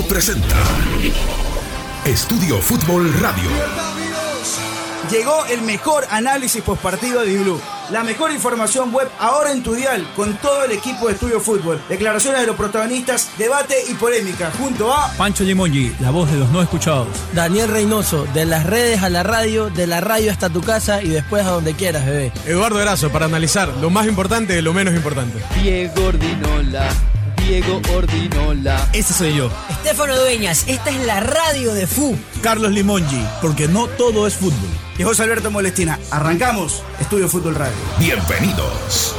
Blue presenta Estudio Fútbol Radio. Llegó el mejor análisis postpartido de Blue. La mejor información web ahora en tu dial con todo el equipo de Estudio Fútbol. Declaraciones de los protagonistas, debate y polémica junto a Pancho Limongi, la voz de los no escuchados. Daniel Reynoso, de las redes a la radio, de la radio hasta tu casa y después a donde quieras, bebé. Eduardo Erazo, para analizar lo más importante de lo menos importante. Diego Ordinola. Diego Ordinola. Ese soy yo. Estefano Dueñas, esta es la radio de FU. Carlos Limongi, porque no todo es fútbol. y José Alberto Molestina. Arrancamos Estudio Fútbol Radio. Bienvenidos.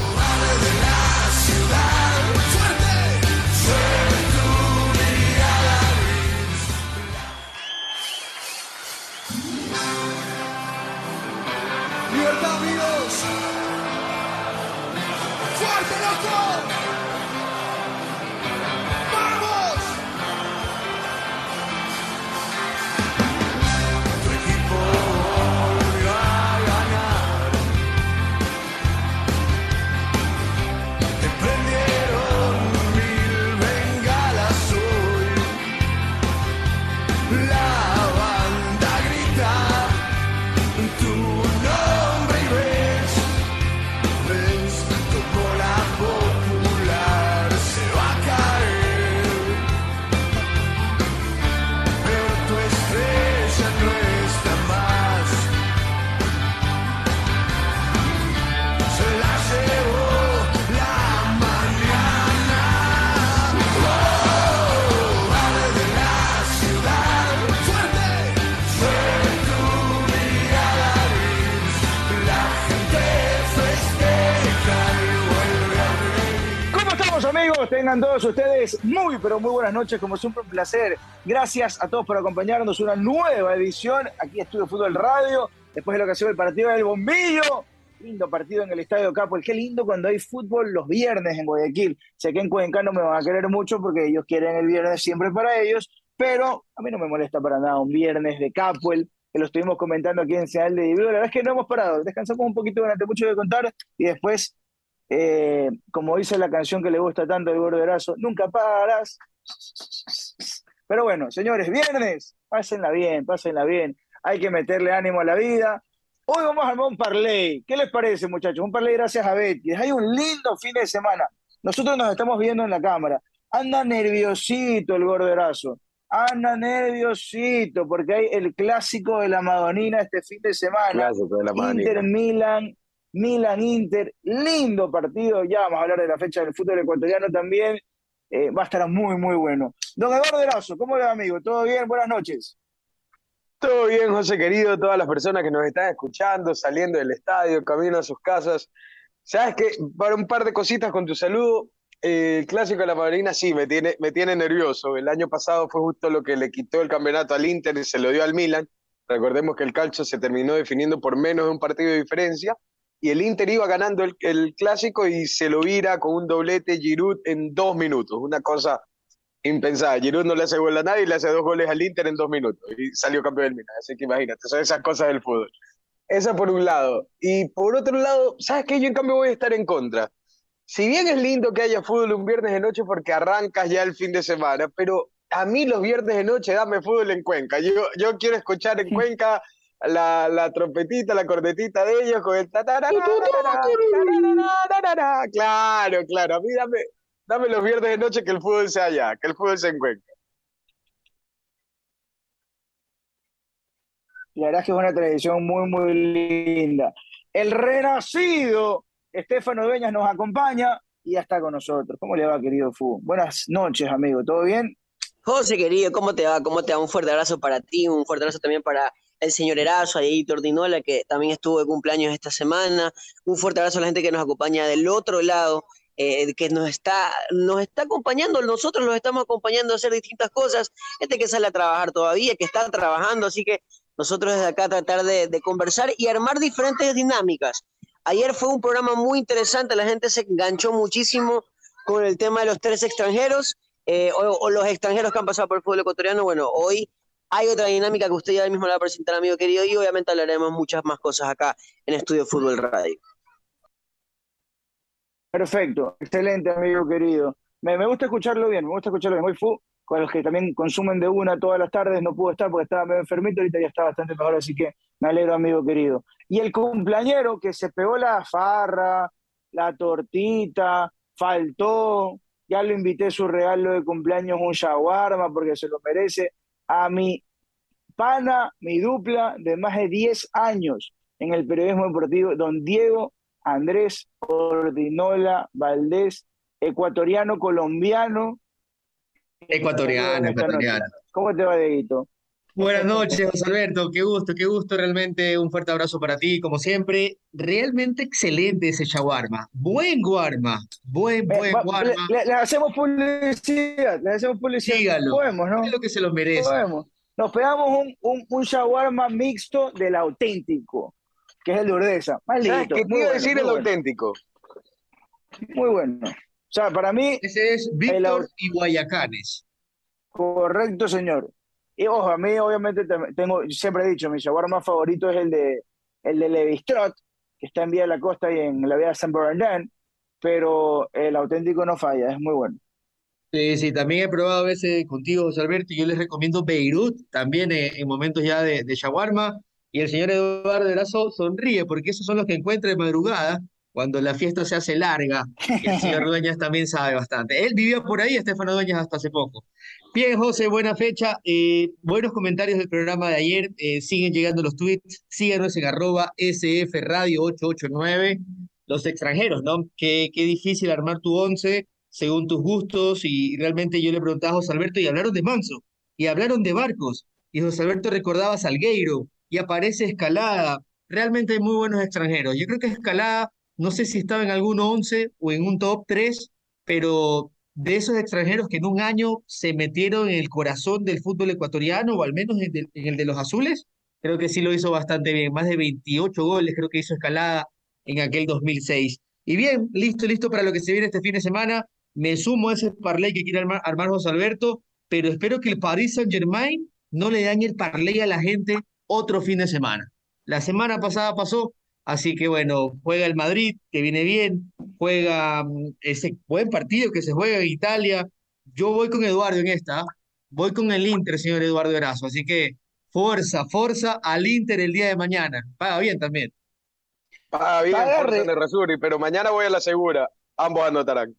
Tengan todos ustedes muy pero muy buenas noches, como siempre un placer. Gracias a todos por acompañarnos una nueva edición aquí Estudio Fútbol Radio, después de lo que ha sido el partido del Bombillo. Lindo partido en el Estadio Capo. Qué lindo cuando hay fútbol los viernes en Guayaquil. Sé que en Cuenca no me van a querer mucho porque ellos quieren el viernes siempre para ellos, pero a mí no me molesta para nada un viernes de Capuel, que lo estuvimos comentando aquí en Señal de Divino. La verdad es que no hemos parado. Descansamos un poquito durante mucho de contar y después eh, como dice la canción que le gusta tanto al Gorderazo, nunca paras. Pero bueno, señores, viernes, pásenla bien, pásenla bien. Hay que meterle ánimo a la vida. Hoy vamos a armar un parlay. ¿Qué les parece, muchachos? Un parlay gracias a Betty. Hay un lindo fin de semana. Nosotros nos estamos viendo en la cámara. Anda nerviosito el Gorderazo. Anda nerviosito porque hay el clásico de la Madonina este fin de semana. Clásico de la Madonina. Inter Milan, Milan Inter, lindo partido, ya vamos a hablar de la fecha del fútbol ecuatoriano también, Eh, va a estar muy muy bueno. Don Eduardo Erazo, ¿cómo le va amigo? ¿Todo bien? Buenas noches. Todo bien, José querido, todas las personas que nos están escuchando, saliendo del estadio, camino a sus casas. Sabes que para un par de cositas con tu saludo, eh, el clásico de la Madrina sí me tiene, me tiene nervioso. El año pasado fue justo lo que le quitó el campeonato al Inter y se lo dio al Milan. Recordemos que el calcio se terminó definiendo por menos de un partido de diferencia y el Inter iba ganando el, el clásico y se lo vira con un doblete Giroud en dos minutos. Una cosa impensada. Giroud no le hace gol a nadie y le hace dos goles al Inter en dos minutos y salió campeón del Milan. Así que imagínate, son esas cosas del fútbol. Esa por un lado. Y por otro lado, ¿sabes qué? Yo en cambio voy a estar en contra. Si bien es lindo que haya fútbol un viernes de noche porque arrancas ya el fin de semana, pero a mí los viernes de noche dame fútbol en Cuenca. Yo, yo quiero escuchar en Cuenca la, la trompetita, la cornetita de ellos con el Claro, claro. A mí dame, dame los viernes de noche que el fútbol sea allá, que el fútbol se en Cuenca. La verdad es que es una tradición muy muy linda. El renacido Estefano Dueñas nos acompaña y ya está con nosotros. ¿Cómo le va, querido Fu? Buenas noches, amigo. ¿Todo bien? José, querido, ¿cómo te va? ¿Cómo te va? Un fuerte abrazo para ti, un fuerte abrazo también para el señor Erazo, a Editor Dinola, que también estuvo de cumpleaños esta semana. Un fuerte abrazo a la gente que nos acompaña del otro lado, eh, que nos está, nos está acompañando, nosotros los estamos acompañando a hacer distintas cosas. Gente que sale a trabajar todavía, que está trabajando, así que nosotros desde acá tratar de, de conversar y armar diferentes dinámicas. Ayer fue un programa muy interesante, la gente se enganchó muchísimo con el tema de los tres extranjeros eh, o, o, los extranjeros que han pasado por el fútbol ecuatoriano. Bueno, hoy hay otra dinámica que usted ya mismo la va a presentar, amigo querido, y obviamente hablaremos muchas más cosas acá en Estudio Fútbol Radio. Perfecto, excelente, amigo querido. Me, gusta escucharlo bien, me gusta escucharlo bien. Hoy Fu, con los que también consumen de una todas las tardes, no pudo estar porque estaba medio enfermito, ahorita ya está bastante mejor, así que me alegro, amigo querido. Y el cumpleañero que se pegó la farra, la tortita, faltó, ya lo invité a su regalo de cumpleaños un shawarma porque se lo merece, a mi pana, mi dupla de más de 10 años en el periodismo deportivo, don Diego Andrés Ordinola Valdés, ecuatoriano colombiano. Ecuatoriano, ecuatoriano. ¿Cómo te va, Dieguito? Buenas noches, José Alberto. Qué gusto, qué gusto. Realmente un fuerte abrazo para ti, como siempre. Realmente excelente ese shawarma. Buen guarma. Buen, Eh, buen guarma. le, hacemos publicidad, le hacemos publicidad. Dígalo. Podemos, ¿no? Es lo que se lo merece. Podemos. Nos pegamos un, un, un shawarma mixto del auténtico, que es el de Urdesa. Más ¿Sabes lindo, qué bueno, decir el bueno, auténtico? muy bueno. O sea, para mí, Ese es El Víctor au- y Guayacanes. correcto, señor. Y ojo, a mí obviamente te- tengo, siempre he dicho, mi shawarma favorito es el de el de Levistrot, que está en Vía de la Costa y en la Vía de San Bernardino, pero el auténtico no falla, es muy bueno. Sí, sí, también he probado a veces contigo, José Alberto, y yo les recomiendo Beirut, también en, en momentos ya de, de shawarma. Y el señor Eduardo Erazo sonríe, porque esos son los que encuentra de madrugada, cuando la fiesta se hace larga. El señor Dueñas también sabe bastante. Él vivía por ahí, Estefano Dueñas, hasta hace poco. Bien, José, buena fecha. Eh, buenos comentarios del programa de ayer. Eh, siguen llegando los tweets. Síganos en arroba SF Radio 889. Los extranjeros, ¿no? Qué, qué difícil armar tu once según tus gustos. Y realmente yo le preguntaba a José Alberto y hablaron de Manso. Y hablaron de barcos. Y José Alberto recordaba a Salgueiro. Y aparece Escalada. Realmente hay muy buenos extranjeros. Yo creo que Escalada, no sé si estaba en algún once o en un top 3, pero de esos extranjeros que en un año se metieron en el corazón del fútbol ecuatoriano, o al menos en el de los azules, creo que sí lo hizo bastante bien. Más de 28 goles creo que hizo Escalada en aquel 2006. Y bien, listo, listo para lo que se viene este fin de semana. Me sumo a ese parlay que quiere armar, armar José Alberto, pero espero que el Paris Saint-Germain no le dañe el parlay a la gente otro fin de semana. La semana pasada pasó, así que bueno, juega el Madrid, que viene bien, juega mm, ese buen partido que se juega en Italia. Yo voy con Eduardo en esta, ¿ah? voy con el Inter, señor Eduardo Erazo, así que fuerza, fuerza al Inter el día de mañana. Paga bien también. Ah, bien, Agarre. fuerza Nerrazuri, pero mañana voy a la segura. Ambos anotarán.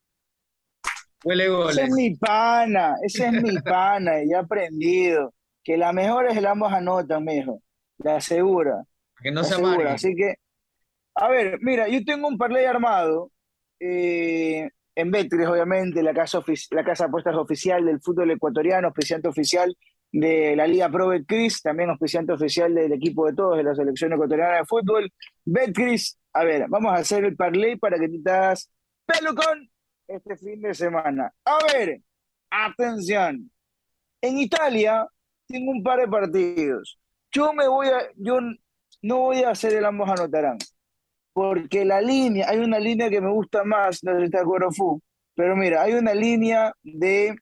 Huele Ese goles. es mi pana, ese es mi pana, y ya he aprendido que la mejor es el ambos anotan, mijo, la segura. Que no la se segura. amargue. Así que, a ver, mira, yo tengo un parlay armado eh, en Betcris, obviamente, la casa, la casa de apuestas oficial del fútbol ecuatoriano, auspiciante oficial de la Liga Pro Betcris, también auspiciante oficial del equipo de todos de la selección ecuatoriana de fútbol. Betcris, a ver, vamos a hacer el parlay para que te hagas pelucón este fin de semana. A ver, atención. En Italia tengo un par de partidos. Yo me voy a, yo no voy a hacer el ambos anotarán, porque la línea, hay una línea que me gusta más, no sé si acuerdo, Fu, pero mira, hay una línea de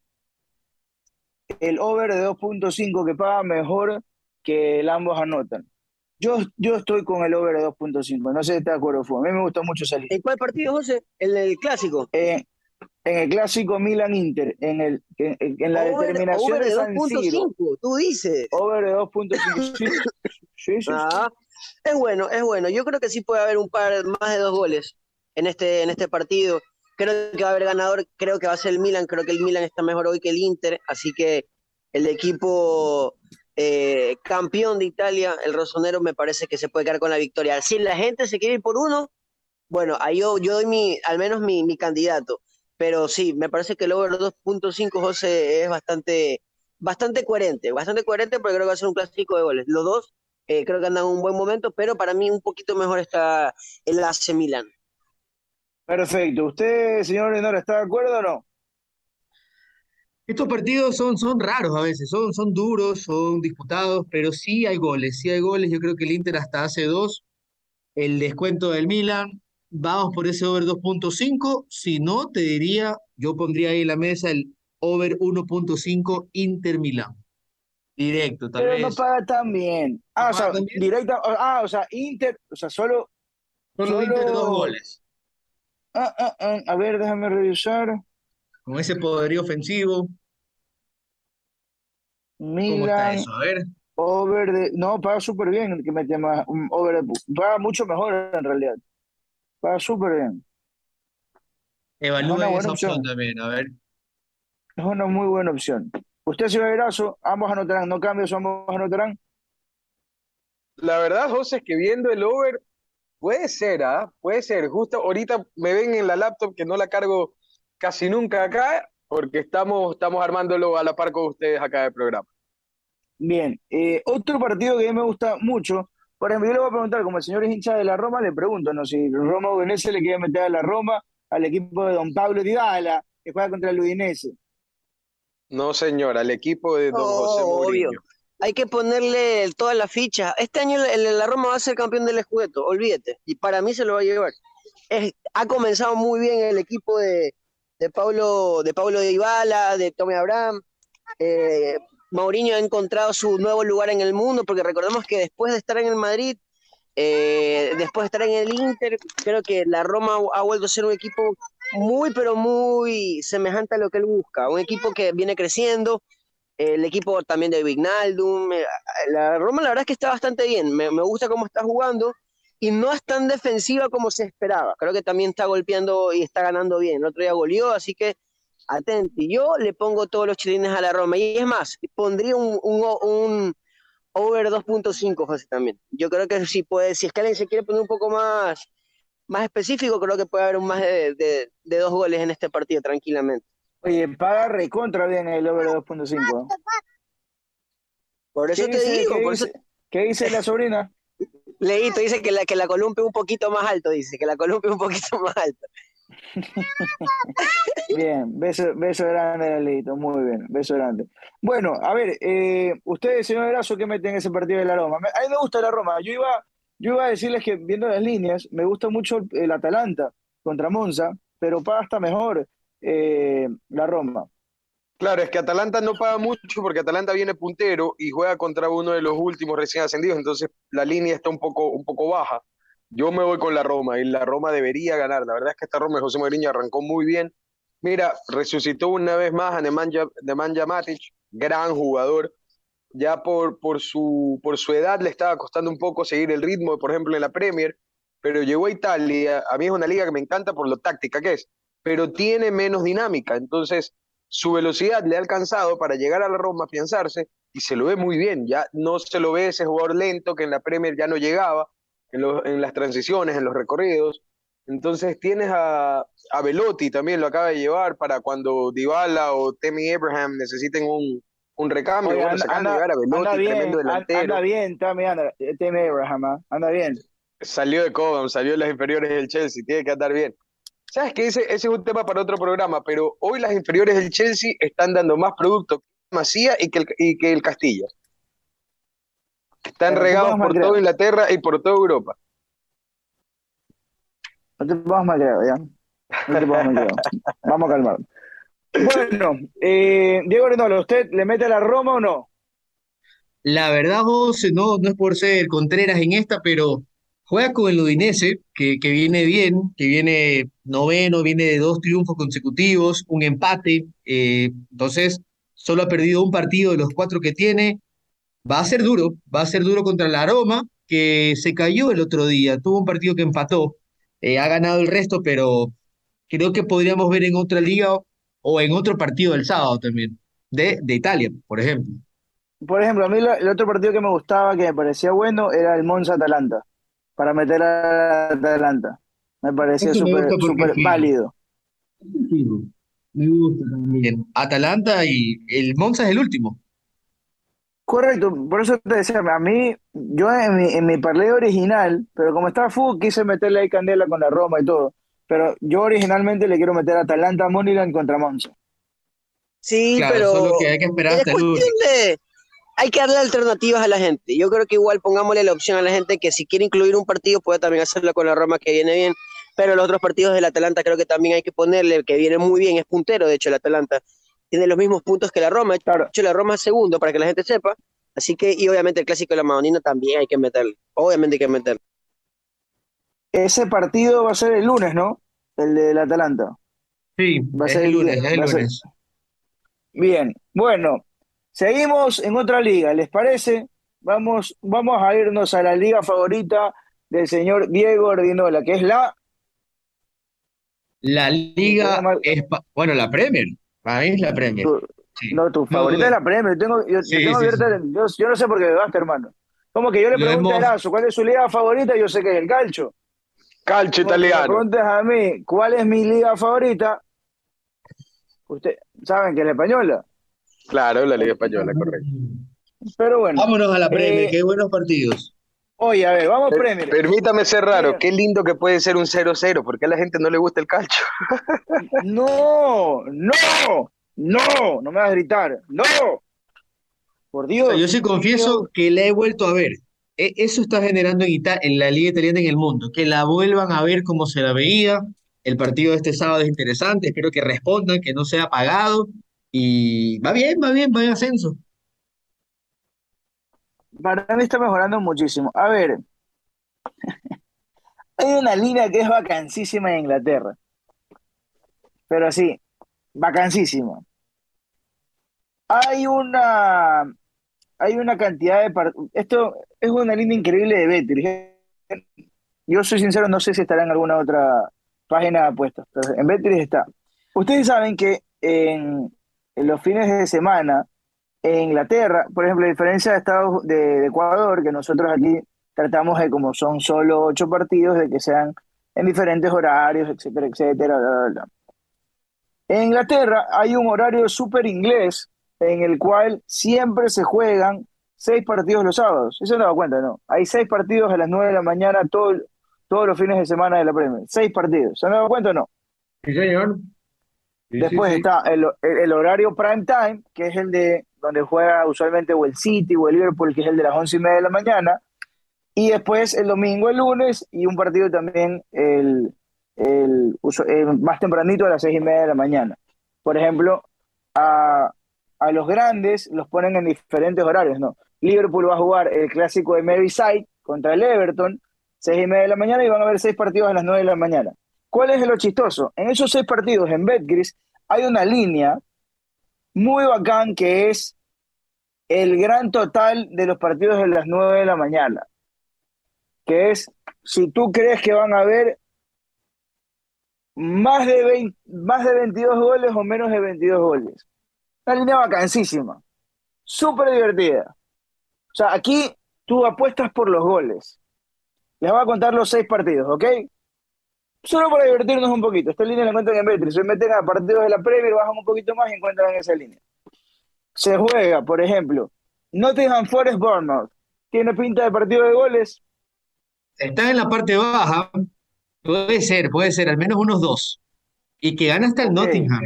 el over de 2.5 que paga mejor que el ambos anotan. Yo, yo estoy con el over de 2.5, no sé si estás de acuerdo, Fu, a mí me gusta mucho línea. ¿En cuál partido, José? El del clásico. Eh, en el clásico Milan-Inter, en, el, en, en la Over- determinación over de de San Siro, 2.5, tú dices. over de 2.5. Sí, sí, sí, sí. Ah, es bueno, es bueno. Yo creo que sí puede haber un par más de dos goles en este, en este partido. Creo que va a haber ganador, creo que va a ser el Milan, creo que el Milan está mejor hoy que el Inter, así que el equipo eh, campeón de Italia, el Rosonero, me parece que se puede quedar con la victoria. Si la gente se quiere ir por uno, bueno, ahí yo, yo doy mi, al menos mi, mi candidato. Pero sí, me parece que el over 2.5, José, es bastante, bastante coherente, bastante coherente porque creo que va a ser un clásico de goles. Los dos eh, creo que andan en un buen momento, pero para mí un poquito mejor está el AC Milan. Perfecto. ¿Usted, señor Lenora, está de acuerdo o no? Estos partidos son, son raros a veces, son, son duros, son disputados, pero sí hay goles, sí hay goles. Yo creo que el Inter hasta hace dos, el descuento del Milan, vamos por ese over 2.5. Si no, te diría, yo pondría ahí en la mesa el over 1.5 Inter Milan. Directo, tal Pero no paga tan bien. Ah, ¿No o sea, directa, ah, o sea, Inter, o sea, solo, Solo Inter dos solo- goles, ah, ah, ah, a ver, déjame revisar. con ese poderío ofensivo. ¿Cómo está Milan, eso? A ver. over de. No, paga súper bien que mete más. Over de- paga mucho mejor en realidad. Paga súper bien. Evalúen esa opción opción. también, a ver. Es una muy buena opción. Usted, señor Erazo, ambos anotarán, no cambios, ambos anotarán. La verdad, José, es que viendo el over, puede ser, ¿ah? Puede ser. Justo ahorita me ven en la laptop que no la cargo casi nunca acá, porque estamos, estamos armándolo a la par con ustedes acá del programa. Bien, eh, otro partido que a mí me gusta mucho, por ejemplo, yo le voy a preguntar, como el señor es hincha de la Roma, le pregunto, ¿no? Si Roma Udinese le quiere meter a la Roma al equipo de Don Pablo Dybala, que juega contra el Udinese. No, señor, al equipo de don José Oh, obvio. Mourinho. Hay que ponerle todas las fichas. Este año el- la Roma va a ser campeón del Scudetto, olvídate. Y para mí se lo va a llevar. Es- ha comenzado muy bien el equipo de, de Pablo de Pablo Dybala, de Tommy Abraham. Eh, Mourinho ha encontrado su nuevo lugar en el mundo, porque recordemos que después de estar en el Madrid, eh, después de estar en el Inter, creo que la Roma ha vuelto a ser un equipo muy, pero muy semejante a lo que él busca. Un equipo que viene creciendo, el equipo también de Vignaldum. eh, La Roma la verdad es que está bastante bien, me, me gusta cómo está jugando y no es tan defensiva como se esperaba. Creo que también está golpeando y está ganando bien. El otro día goleó, así que atenti. Yo le pongo todos los chilines a la Roma y es más, pondría un, un, un over 2.5, José, también. Yo creo que si puede, si alguien se quiere poner un poco más, más específico, creo que puede haber un más de, de, de dos goles en este partido tranquilamente. Oye, paga recontra bien el over de 2.5. Por eso ¿Qué te dice, digo, qué por eso dice- qué dice la sobrina? Leito dice que la, que la columpia un poquito más alto, dice, que la columpia un poquito más alto. Bien, beso, beso grande, Leito, muy bien, beso grande. Bueno, a ver, eh, ustedes, señor Erazo, ¿qué meten en ese partido de la Roma? A mí me gusta la Roma. Yo iba, yo iba a decirles que viendo las líneas, me gusta mucho el, Atalanta contra Monza, pero paga hasta mejor eh, la Roma. Claro, es que Atalanta no paga mucho porque Atalanta viene puntero y juega contra uno de los últimos recién ascendidos, entonces la línea está un poco, un poco baja. Yo me voy con la Roma y la Roma debería ganar. La verdad es que esta Roma de José Mourinho arrancó muy bien. Mira, resucitó una vez más a Nemanja, Nemanja gran jugador. Ya por, por, su, por su edad le estaba costando un poco seguir el ritmo, por ejemplo, en la Premier, pero llegó a Italia. A mí es una liga que me encanta por lo táctica que es, pero tiene menos dinámica. Entonces, su velocidad le ha alcanzado para llegar a la Roma, afianzarse, y se lo ve muy bien. Ya no se lo ve ese jugador lento que en la Premier ya no llegaba, en, los- en las transiciones, en los recorridos. Entonces tienes a, a Velotti también, lo acaba de llevar para cuando Dybala o Temi Abraham necesiten un, un recambio. Oye, bueno, se anda, a Velotti, anda bien, tremendo an- delantero. anda bien, Tammy, anda, Tammy Abraham, ¿ah? anda bien. Salió de Cobham, salió de las inferiores del Chelsea, tiene que andar bien. ¿Sabes qué? Ese, ese es un tema para otro programa, pero hoy las inferiores del Chelsea están dando más producto que el Masía y que el, y que el Castilla. Están Pero regados por toda Inglaterra y por toda Europa. No te pongas mal creado, ¿ya? No te pongas mal creado. Vamos a calmar. Bueno, eh, Diego Renola, ¿usted le mete a la Roma o no? La verdad, José, no, no es por ser Contreras en esta, pero juega con el Udinese, que, que viene bien, que viene noveno, viene de dos triunfos consecutivos, un empate, eh, entonces solo ha perdido un partido de los cuatro que tiene. Va a ser duro, va a ser duro contra la Roma, que se cayó el otro día, tuvo un partido que empató, eh, ha ganado el resto, pero creo que podríamos ver en otra liga o, en otro partido del sábado también, de, de Italia, por ejemplo. Por ejemplo, a mí lo- el otro partido que me gustaba, que me parecía bueno, era el Monza-Atalanta, para meter a Atalanta. Me parecía súper válido. Me gusta también. Atalanta y el Monza es el último. Correcto, por eso te decía, a mí, yo en mi, en mi parlay original, pero como estaba fútbol, quise meterle ahí candela con la Roma y todo. Pero yo originalmente le quiero meter a Atalanta Moneyland contra Monza. Sí, Claro, pero solo que hay que esperar es hasta el cuestión último. de... Hay que darle alternativas a la gente. Yo creo que igual pongámosle la opción a la gente que si quiere incluir un partido puede también hacerlo con la Roma que viene bien, pero los otros partidos del Atalanta creo que también hay que ponerle que viene muy bien, es puntero de hecho el Atalanta. Tiene los mismos puntos que la Roma, de hecho la Roma es segundo para que la gente sepa. Así que, y obviamente el clásico de la Madonina también hay que meterle. Obviamente hay que meterle. Ese partido va a ser el lunes, ¿no? El del Atalanta. Sí, Va a ser el lunes, el ser- lunes. Bien, bueno, Seguimos en otra liga, ¿les parece? Vamos, vamos a irnos a la liga favorita del señor Diego Ordinola, que es la La liga es, bueno, la Premier, para mí es la Premier. tu, Sí. no, tu No favorita es la Premier. Yo tengo, yo, tengo sí, abierta, yo, yo no sé por qué me basta, hermano. Como que yo le pregunto a Erazo, ¿cuál es su liga favorita? Yo sé que es el calcio. Calcio me italiano. preguntes a mí cuál es mi liga favorita, ustedes saben que es la española. Claro, la Liga Española, correcto. Pero bueno, Vámonos a la Premier, Eh, qué buenos partidos. oye, a ver, vamos Per- Premier. Permítame ser raro, qué lindo que puede ser un 0-0, porque a la gente no le gusta el calcio. No, no, no, no me vas a gritar, no. Por Dios. Yo sí confieso que la he vuelto a ver. E- Eso está generando en, en la Liga Italiana en el mundo, que la vuelvan a ver como se la veía. El partido de este sábado es interesante, espero que respondan, que no sea apagado. Y va bien, va bien, va en ascenso. Mí está mejorando muchísimo. A ver, hay una línea que es vacancísima en Inglaterra. Pero así, vacancísima. Hay una, hay una cantidad de Esto es una línea increíble de Betis. Yo soy sincero, no sé si estará en alguna otra página de apuestas, pero en Betis está. Ustedes saben que en, en los fines de semana en Inglaterra, por ejemplo, a diferencia de Estados de, de Ecuador, que nosotros aquí tratamos de como son solo ocho partidos, de que sean en diferentes horarios, etcétera, etcétera, bla, bla, bla. En Inglaterra hay un horario súper inglés en el cual siempre se juegan seis partidos los sábados. Eso no da cuenta, ¿no? Hay seis partidos a las nueve de la mañana todo, todos los fines de semana de la Premier. Seis partidos. ¿Se han dado cuenta o no? Sí, señor. Sí, Después sí. está el, el- el horario prime time, que es el de donde juega usualmente o el City o el Liverpool, que es el de las once y media de la mañana. Y después el domingo, el lunes, y un partido también el, el, uso- el más tempranito a las seis y media de la mañana. Por ejemplo, a, a los grandes los ponen en diferentes horarios, ¿no? Liverpool va a jugar el clásico de Merseyside contra el Everton, seis y media de la mañana, y van a haber seis partidos a las nueve de la mañana. ¿Cuál es lo chistoso? En esos seis partidos en Betcris hay una línea muy bacán que es el gran total de los partidos de las 9 de la mañana. Que es, si tú crees que van a haber más de 20 más de 22 goles o menos de 22 goles. Una línea vacancísima. Súper divertida. O sea, aquí tú apuestas por los goles. Les voy a contar los seis partidos, ¿ok? Solo para divertirnos un poquito. Esta línea la encuentran en Betris. Se meten a partidos de la Premier, bajan un poquito más y encuentran esa línea. Se juega, por ejemplo, Nottingham Forest Bournemouth. Tiene pinta de partido de goles. Está en la parte baja. Puede ser, puede ser, al menos unos dos. Y que gana hasta el. Nottingham.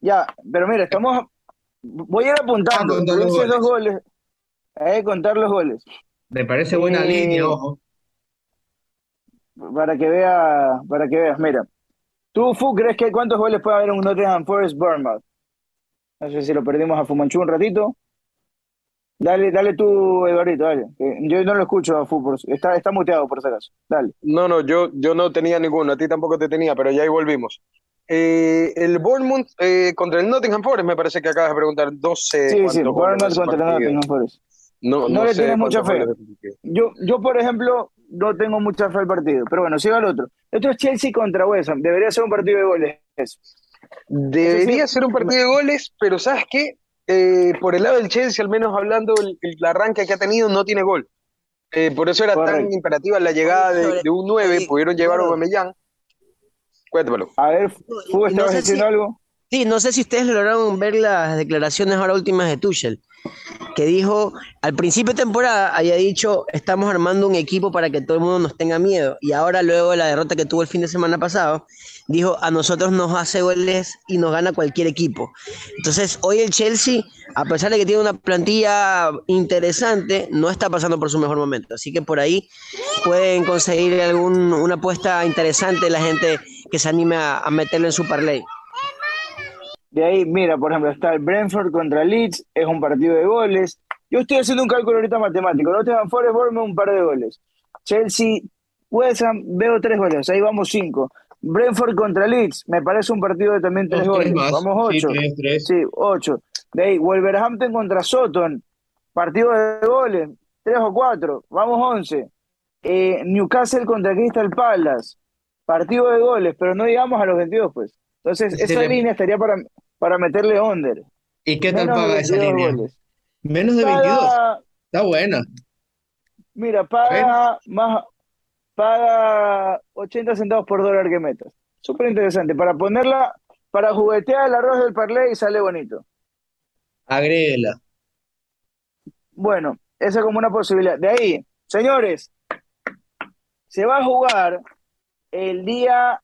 Ya, pero mira, estamos. Voy a ir apuntando. Ah, contar los dices dos goles. goles. Hay que contar los goles. Me parece buena Eh, línea, ojo. Para que vea, para que veas, mira. ¿Tú, Fu, crees que cuántos goles puede haber en un Nottingham Forest Bournemouth? No sé si lo perdimos a Fumanchu un ratito. Dale, dale tú, Eduardito, dale. Yo no lo escucho a Fu, está, está muteado por si acaso. Dale. No, no, yo, yo no tenía ninguno, a ti tampoco te tenía, pero ya ahí volvimos. Eh, el Bournemouth eh, contra el Nottingham Forest, me parece que acabas de preguntar 12 Sí, sí, Bournemouth contra el. Nottingham Forest. No, No no le sé tienes mucha fe. Yo, yo, por ejemplo, no tengo mucha fe al partido. Pero bueno, siga el otro. Esto es Chelsea contra West Ham. Debería ser un partido de goles. eso. Debería sí- ser un partido de goles, pero ¿sabes qué? Eh, por el lado del Chelsea, al menos hablando, el, el arranque que ha tenido no tiene gol. Eh, por eso era tan imperativa la llegada de, un 9, sí, pudieron llevar a. Aubameyang. Cuéntamelo. A ver, Fu, No ¿estabas sé diciendo si- algo? Sí, no sé si ustedes lograron ver las declaraciones ahora últimas de Tuchel, que dijo, al principio de temporada había dicho, estamos armando un equipo para que todo el mundo nos tenga miedo, y ahora luego de la derrota que tuvo el fin de semana pasado, dijo, a nosotros nos hace goles y nos gana cualquier equipo. Entonces, hoy el Chelsea, a pesar de que tiene una plantilla interesante, no está pasando por su mejor momento, así que por ahí pueden conseguir algún, una apuesta interesante la gente que se anime a, a meterlo en su parlay. De ahí, mira, por ejemplo, está el Brentford contra Leeds, es un partido de goles. Yo estoy haciendo un cálculo ahorita matemático. Nottingham Forest, Bournemouth, un par de goles. Chelsea, West Ham, veo tres goles. Ahí vamos cinco. Brentford contra Leeds, me parece un partido de también tres Dos, goles. Vamos Sí, ocho. tres, tres. Sí, ocho. De ahí, Wolverhampton contra Soton, partido de goles, tres o cuatro, vamos once. Eh, Newcastle contra Crystal Palace, partido de goles, pero no digamos a los 22, pues. Entonces, esa le- línea estaría para, para meterle under. ¿Y qué tal Menos paga esa 22 línea? goles. Menos de 22. Paga- Está buena. Mira, paga más, paga 80 centavos por dólar que metas. Súper interesante. Para ponerla, para juguetear el arroz del parlay sale bonito. Agréguela. Bueno, esa es como una posibilidad. De ahí, señores, se va a jugar el día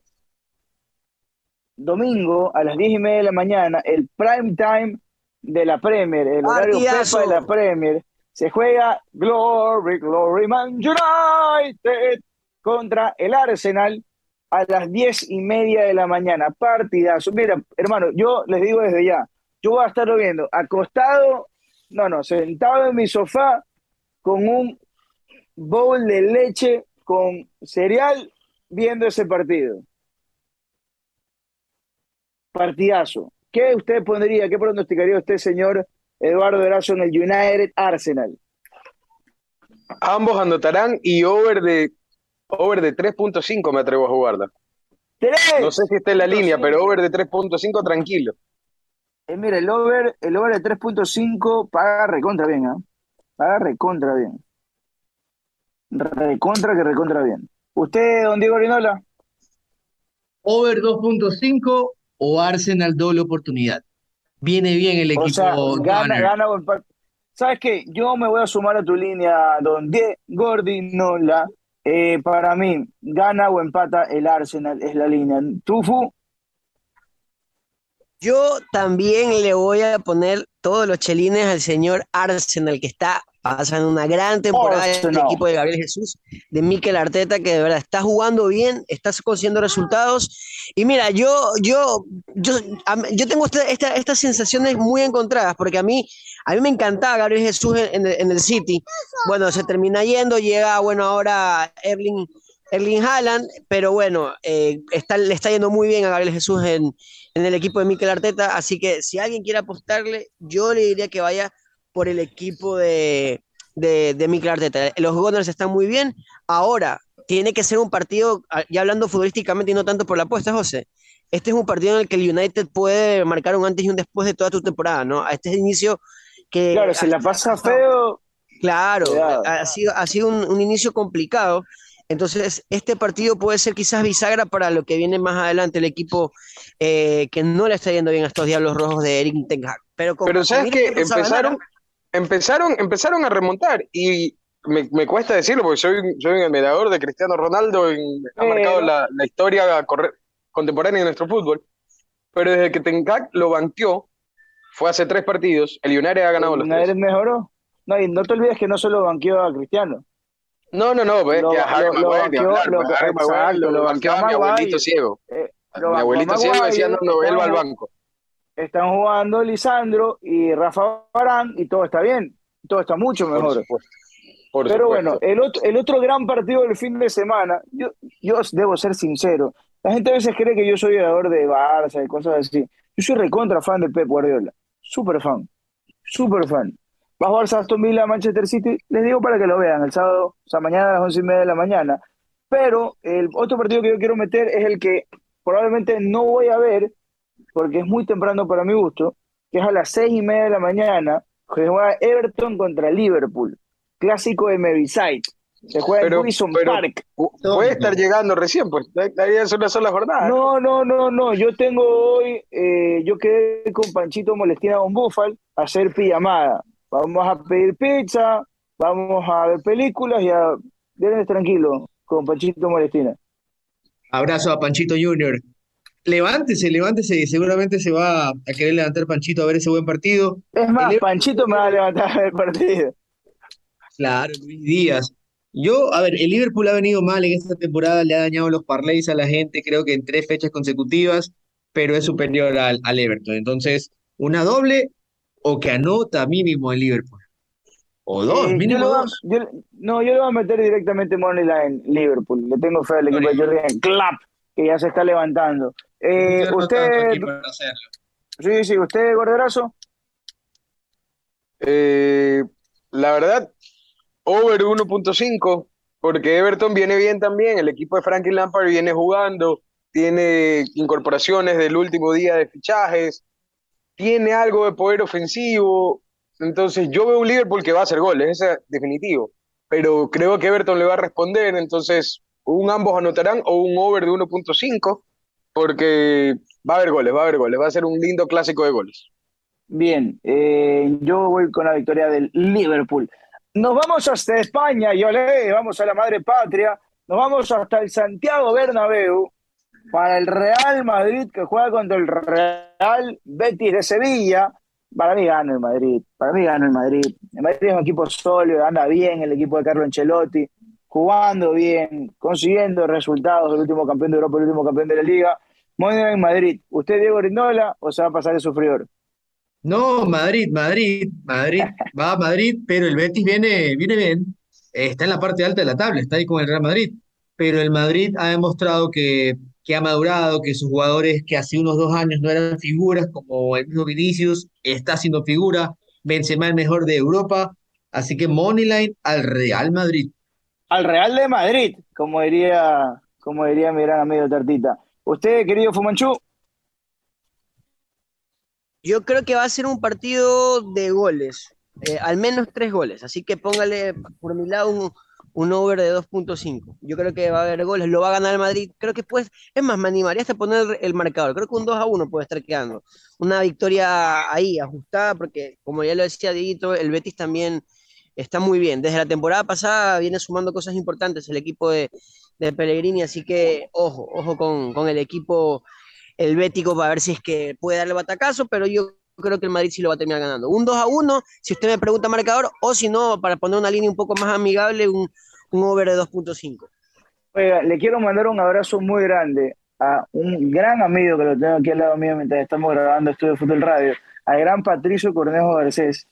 domingo a las 10 y media de la mañana, el prime time de la Premier, el horario Partidazo. Pepa de la Premier. Se juega Glory, Glory Man United contra el Arsenal a las 10 y media de la mañana. Partidazo. Mira, hermano, yo les digo desde ya, yo voy a estarlo viendo acostado, no, no, sentado en mi sofá con un bowl de leche con cereal viendo ese partido. Partidazo. ¿Qué usted pondría, qué pronosticaría usted, señor Eduardo Erazo, en el United Arsenal? Ambos anotarán y over de over de 3.5 me atrevo a jugarla. ¡Tres! No sé si está en la línea, pero over de 3.5 tranquilo. Eh, mira, el over, el over de 3.5 paga recontra bien, ¿ah? Paga recontra bien. Recontra que recontra bien. ¿Usted, don Diego Rinola? Over 2.5 o Arsenal doble oportunidad. Viene bien el equipo O sea, gana, gana o empate. ¿Sabes qué? Yo me voy a sumar a tu línea, don Diego Gordinola. Eh, para mí, gana o empata el Arsenal, es la línea. ¿Tufu? Yo también le voy a poner todos los chelines al señor Arsenal, que está pasando una gran temporada en el equipo de Gabriel Jesús, de Mikel Arteta, que de verdad está jugando bien, está consiguiendo resultados. Y mira, yo, yo, yo, yo tengo esta- esta- estas sensaciones muy encontradas, porque a mí, a mí me encantaba Gabriel Jesús en, en el, en el City. Bueno, se termina yendo, llega, bueno, ahora Erling, Erling Haaland, pero bueno, eh, está, le está yendo muy bien a Gabriel Jesús en, en el equipo de Mikel Arteta, así que si alguien quiere apostarle, yo le diría que vaya por el equipo de, de, de Mikel Arteta. Los Gunners están muy bien. Ahora, tiene que ser un partido, ah, ya hablando futbolísticamente y no tanto por la apuesta, José. Este es un partido en el que el United puede marcar un antes y un después de toda tu temporada, ¿no? A este inicio que... Claro, si la pasa feo, Claro, Cuidado. ha sido, ha sido un, un inicio complicado. Entonces, este partido puede ser quizás bisagra para lo que viene más adelante, el equipo eh, que no le está yendo bien a estos Diablos Rojos de Eric Ten Hag. Pero, con Pero sabes que ganar, empezaron, empezaron, a remontar y me, me cuesta decirlo porque soy, soy un admirador de Cristiano Ronaldo y ha marcado la, la historia corre- contemporánea de nuestro fútbol. Pero desde que Ten Hag lo banqueó, fue hace tres partidos, el United ha ganado los United tres. mejoró. No, y no te olvides que no solo banqueó a Cristiano. No, no, no, pues Lo- que a Harry lo- lo Maguire, ni banqueó- a mi abuelito ciego. Eh, Mi abuelito ciego decía, no, no, él va al banco. Están jugando Lisandro y Rafa Barán y todo está bien. Todo está mucho Por mejor. supuesto. Por Pero supuesto. bueno, el otro, el otro gran partido del fin de semana, yo, yo debo ser sincero, la gente a veces cree que yo soy jugador de Barça y cosas así. Yo soy recontra fan de Pep Guardiola, súper fan, súper fan. Va a jugar Aston Villa, Manchester City, les digo para que lo vean, el sábado, o sea, mañana a las once y media de la mañana. Pero el otro partido que yo quiero meter es el que probablemente no voy a ver, porque es muy temprano para mi gusto, que es a las seis y media de la mañana, que juega Everton contra Liverpool clásico de Merseyside. Se juega Pero- en pero- Park. Pu- Puede estar llegando recién, pues. Todavía es una sola jornada. No, no, no, no. Yo tengo hoy, eh, yo quedé con Panchito Molestina con Búfal a hacer pijamada. Vamos a pedir pizza, vamos a ver películas y a viernes tranquilo con Panchito Molestina. Abrazo a Panchito Junior. Levántese, levántese, seguramente se va a querer levantar Panchito a ver ese buen partido. Es más, El- Panchito me va a levantar el partido. Claro, Luis Díaz. Yo, a ver, el Liverpool ha venido mal en esta temporada, le ha dañado los parlays a la gente, creo que en tres fechas consecutivas, pero es superior al, al Everton. Entonces, una doble o que anota mínimo el Liverpool. O dos, Eh, mínimo dos. yo- no, yo le voy a meter directamente Moneyline Liverpool. Le tengo fe al equipo de Jordan Clap, que ya se está levantando. Eh, usted, sí, sí, usted, Gorderazo. Eh, la verdad, over 1.5, porque Everton viene bien también, el equipo de Franklin Lampard viene jugando, tiene incorporaciones del último día de fichajes, tiene algo de poder ofensivo, entonces yo veo un Liverpool que va a hacer goles, ese es definitivo, pero creo que Everton le va a responder, entonces un ambos anotarán o un over de 1.5, porque va a haber goles, va a haber goles, va a ser un lindo clásico de goles. Bien, eh, yo voy con la victoria del Liverpool. Nos vamos hasta España, yo le vamos a la madre patria, nos vamos hasta el Santiago Bernabéu para el Real Madrid que juega contra el Real Betis de Sevilla. Para mí gana el Madrid, para mí gana el Madrid. El Madrid es un equipo sólido, anda bien el equipo de Carlo Ancelotti, jugando bien, consiguiendo resultados, el último campeón de Europa, el último campeón de la Liga. Bien en Madrid. ¿Usted Diego Rindola o se va a pasar el sufridor? No, Madrid, Madrid, Madrid, va a Madrid, pero el Betis viene, viene bien, está en la parte alta de la tabla, está ahí con el Real Madrid, pero el Madrid ha demostrado que, que ha madurado, que sus jugadores que hace unos dos años no eran figuras, como el mismo Vinicius, está siendo figura, Benzema el mejor de Europa, así que Moneyline al Real Madrid. Al Real de Madrid, como diría, como diría mi gran amigo Tartita. ¿Usted, querido Fumanchu? Yo creo que va a ser un partido de goles, eh, al menos tres goles, así que póngale por mi lado un, un over de 2.5. Yo creo que va a haber goles, lo va a ganar el Madrid. Creo que pues, es más, me animaría hasta poner el marcador. Creo que un 2 a 1 puede estar quedando. Una victoria ahí, ajustada, porque como ya lo decía Dieguito, el Betis también está muy bien. Desde la temporada pasada viene sumando cosas importantes el equipo de, de Pellegrini, así que ojo, ojo con, con el equipo el Bético para ver si es que puede darle batacazo, pero yo creo que el Madrid sí lo va a terminar ganando. Un 2 a 1, si usted me pregunta marcador, o si no, para poner una línea un poco más amigable, un, un over de 2.5. Oiga, le quiero mandar un abrazo muy grande a un gran amigo que lo tengo aquí al lado mío mientras estamos grabando Estudio Fútbol Radio, al gran Patricio Cornejo Garcés,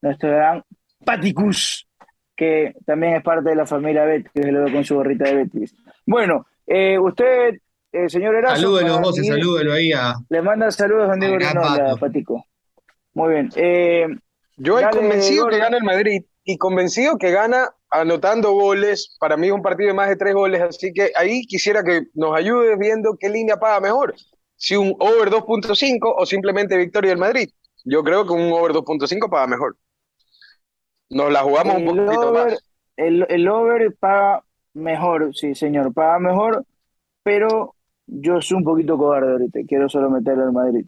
nuestro gran Paticus, que también es parte de la familia Betis, lo veo con su gorrita de Betis. Bueno, eh, usted eh, señor Erazo. Salúdelo, José, salúdelo ahí a. Le manda saludos a Diego Rinola, Patico. Muy bien. Eh, Yo he convencido que gana el Madrid y convencido que gana anotando goles. Para mí es un partido de más de tres goles, así que ahí quisiera que nos ayudes viendo qué línea paga mejor. Si un over 2.5 o simplemente victoria del Madrid. Yo creo que un over 2.5 paga mejor. Nos la jugamos un poquito más. El, el over paga mejor, sí, señor, paga mejor, pero yo soy un poquito cobarde ahorita, quiero solo meterlo al Madrid.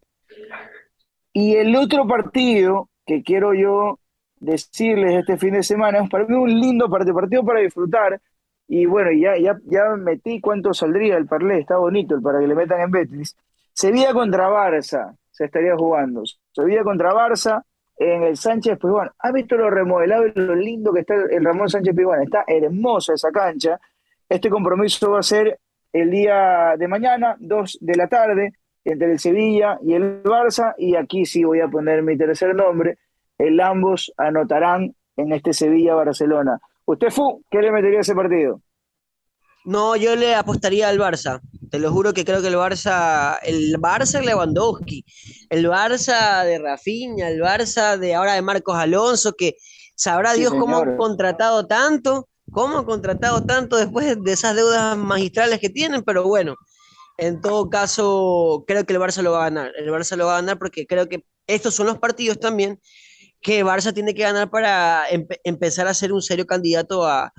Y el otro partido que quiero yo decirles este fin de semana es para mí un lindo partido, partido para disfrutar. Y bueno, ya, ya, ya metí cuánto saldría el parlé, está bonito el para que le metan en Betis. Sevilla contra Barça se estaría jugando. Sevilla contra Barça en el Sánchez Pizjuán. ¿Has visto lo remodelado y lo lindo que está el Ramón Sánchez Pizjuán? Está hermosa esa cancha. Este compromiso va a ser el día de mañana, 2 de la tarde, entre el Sevilla y el Barça, y aquí sí voy a poner mi tercer nombre, el ambos anotarán en este Sevilla-Barcelona. ¿Usted, Fu, qué le metería a ese partido? No, yo le apostaría al Barça. Te lo juro que creo que el Barça, el Barça de Lewandowski, el Barça de Rafinha, el Barça de ahora de Marcos Alonso, que sabrá Sí, Dios cómo han contratado tanto, cómo han contratado tanto después de esas deudas magistrales que tienen, pero bueno, en todo caso, creo que el Barça lo va a ganar. El Barça lo va a ganar porque creo que estos son los partidos también que Barça tiene que ganar para empe- empezar a ser un serio candidato a,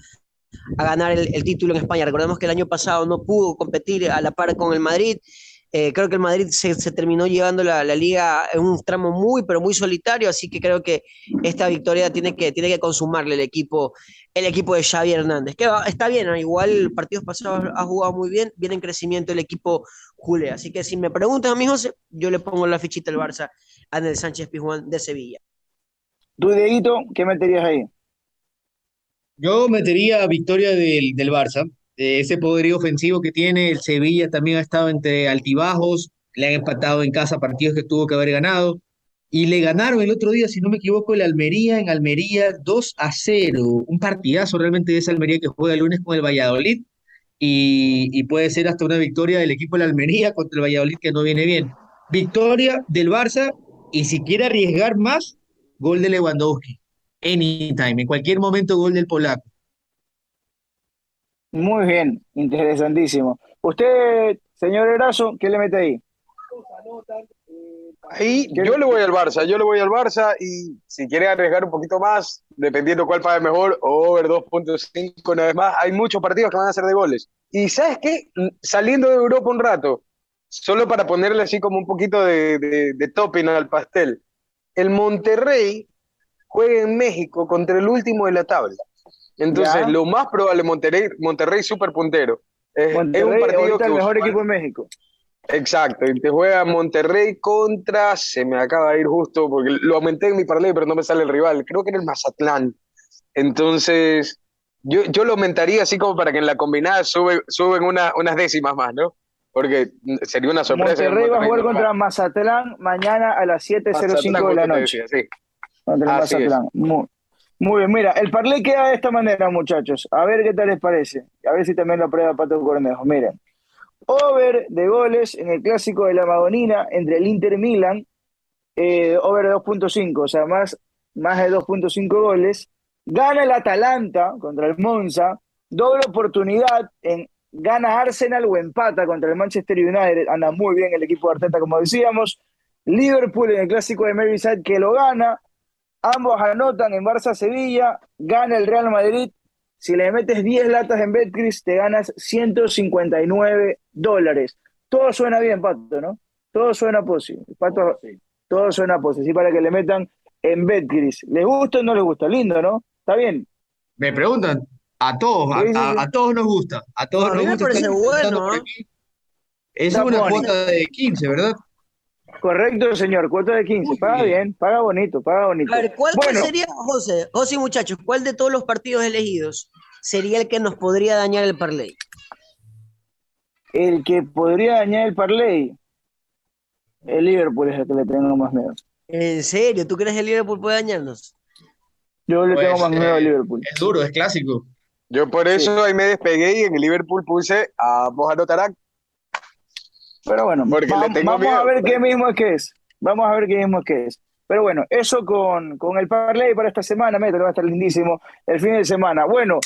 a ganar el, el título en España. Recordemos que el año pasado no pudo competir a la par con el Madrid. Eh, creo que el Madrid se, se terminó llevando la, la liga en un tramo muy, pero muy solitario, así que creo que esta victoria tiene que, tiene que consumarle el equipo, el equipo de Xavi Hernández, que está bien, igual partidos pasados ha jugado muy bien, viene en crecimiento el equipo culé, así que si me preguntan a mí, José, yo le pongo la fichita al Barça a Sánchez Pizjuán de Sevilla. Tú, Dieguito, ¿qué meterías ahí? Yo metería victoria del, del Barça. Ese poderío ofensivo que tiene, el Sevilla también ha estado entre altibajos, le han empatado en casa partidos que tuvo que haber ganado. Y le ganaron el otro día, si no me equivoco, el Almería en Almería 2 a 0. Un partidazo realmente de esa Almería que juega el lunes con el Valladolid. Y, y puede ser hasta una victoria del equipo de la Almería contra el Valladolid que no viene bien. Victoria del Barça y si quiere arriesgar más, gol de Lewandowski. Anytime, en cualquier momento, gol del polaco. Muy bien, interesantísimo. Usted, señor Erazo, ¿qué le mete ahí? Ahí yo le voy al Barça, yo le voy al Barça y si quiere arriesgar un poquito más, dependiendo cuál pague mejor, over 2.5 una vez más, hay muchos partidos que van a ser de goles. Y ¿sabes qué? Saliendo de Europa un rato, solo para ponerle así como un poquito de, de, de topping al pastel, el Monterrey juega en México contra el último de la tabla. Entonces, Ya. lo más probable, Monterrey, Monterrey super puntero. Es, es Monterrey, un partido que el mejor equipo de México. Exacto, y te juega Monterrey contra, se me acaba de ir justo, porque lo aumenté en mi parlay, pero no me sale el rival, creo que era el Mazatlán. Entonces, yo, yo lo aumentaría así como para que en la combinada sube, suben una- unas décimas más, ¿no? Porque sería una sorpresa. Monterrey va a jugar no contra Mazatlán mañana a las 7.05 de la noche. decía, sí. Contra el Así es. Mazatlán. Muy, muy bien, mira, el parlay queda de esta manera, muchachos. A ver qué tal les parece. A ver si también lo prueba Pato Cornejo. Miren, over de goles en el clásico de la Madonina entre el Inter Milan, eh, over de 2.5, o sea, más, más de 2.5 goles. Gana el Atalanta contra el Monza, doble oportunidad en gana Arsenal o empata contra el Manchester United. Anda muy bien el equipo de Arteta, como decíamos. Liverpool en el clásico de Merseyside que lo gana. Ambos anotan en Barça-Sevilla, gana el Real Madrid. Si le metes 10 latas en Betcris, te ganas 159 dólares. Todo suena bien, Pato, ¿no? Todo suena posi. Pato, todo suena posi. Sí, para que le metan en Betcris. ¿Les gusta o no les gusta? Lindo, ¿no? Está bien. Me preguntan, a todos, a, todos nos gusta, a todos No, a nos mí me gusta. parece bueno, ¿no? Es Está una bonito. cuota de 15, ¿verdad? Correcto, señor. Cuota de 15. Muy Paga bien. bien, paga bonito, paga bonito. A ver, ¿cuál, Bueno, sería, José? José y muchachos, ¿cuál de todos los partidos elegidos sería el que nos podría dañar el parlay? el que podría dañar el parlay, el Liverpool es el que le tengo más miedo. ¿En serio? ¿Tú crees que el Liverpool puede dañarnos? Yo le Pues, tengo más miedo al eh, Liverpool. Es duro, es clásico. Yo por eso ahí me despegué y en el Liverpool puse a Mohamed Tarak. Pero bueno, va- vamos a ver qué mismo es que es. Vamos a ver qué mismo es que es. Pero bueno, eso con, con el parlay para esta semana, mételo, va a estar lindísimo el fin de semana. Bueno,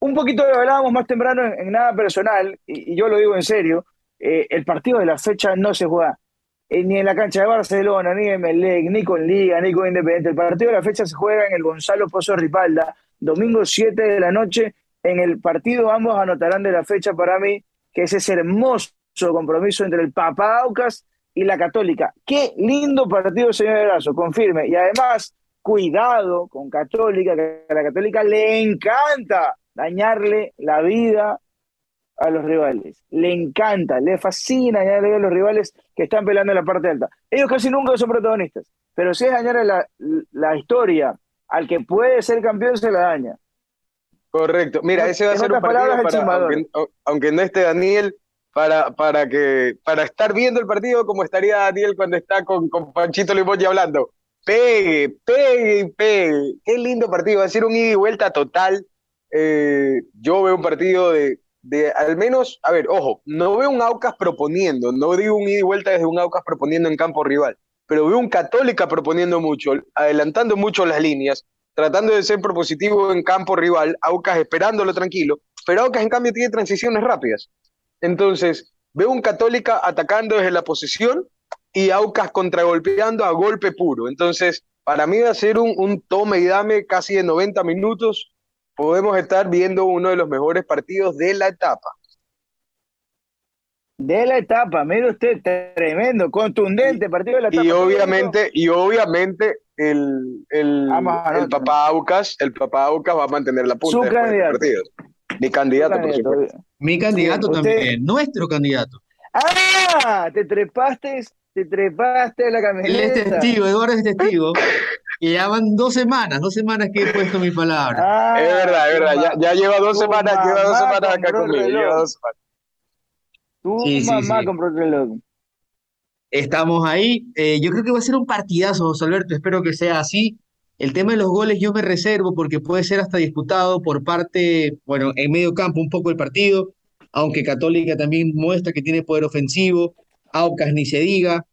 un poquito lo hablábamos más temprano en, en nada personal, y, y yo lo digo en serio, eh, el partido de la fecha no se juega eh, ni en la cancha de Barcelona, ni en Melec, ni con Liga, ni con Independiente. El partido de la fecha se juega en el Gonzalo Pozo Ripalda, domingo 7 de la noche. En el partido ambos anotarán de la fecha para mí, que es ese hermoso compromiso entre el Papa Aucas y la Católica. Qué lindo partido, señor Erazo, confirme. Y además, cuidado con Católica, que a la Católica le encanta dañarle la vida a los rivales. Le encanta, le fascina dañarle la vida a los rivales que están peleando en la parte alta. Ellos casi nunca son protagonistas, pero si es dañar la, la historia al que puede ser campeón, se la daña. Correcto. Mira, ese va a ser un partido para, aunque no esté Daniel, para, para que, para estar viendo el partido como estaría Daniel cuando está con, con Panchito Limoñi hablando. Pegue, pegue y pegue. Qué lindo partido. Va a ser un ida y vuelta total. Eh, yo veo un partido de, de al menos, a ver, ojo, no veo un Aucas proponiendo, no digo un ida y vuelta desde un Aucas proponiendo en campo rival, pero veo un Católica proponiendo mucho, adelantando mucho las líneas, tratando de ser propositivo en campo rival, Aucas esperándolo tranquilo, pero Aucas en cambio tiene transiciones rápidas. Entonces, veo un Católica atacando desde la posición y Aucas contragolpeando a golpe puro. Entonces, para mí va a ser un, un tome y dame casi de 90 minutos. Podemos estar viendo uno de los mejores partidos de la etapa. De la etapa, mire usted, tremendo, contundente partido de la etapa. Y obviamente, y obviamente el, el, el papá Aucas, el papá Aucas va a mantener la punta Su después de este partido. Mi candidato, por supuesto. Mi candidato también, nuestro candidato. ¡Ah! Te trepaste, te trepaste a la Él camioneta. es testigo, Eduardo es testigo. Y ya van dos semanas, dos semanas que he puesto mi palabra. Ah, es verdad, es verdad. Ya, ya lleva dos semanas, lleva dos mamá semanas acá conmigo. Lleva dos semanas. Tu Sí, sí, mamá sí. compró el reloj. Estamos ahí. Eh, yo creo que va a ser un partidazo, José Alberto. Espero que sea así. El tema de los goles yo me reservo porque puede ser hasta disputado por parte, bueno, en medio campo un poco el partido, aunque Católica también muestra que tiene poder ofensivo, Aucas ni se diga.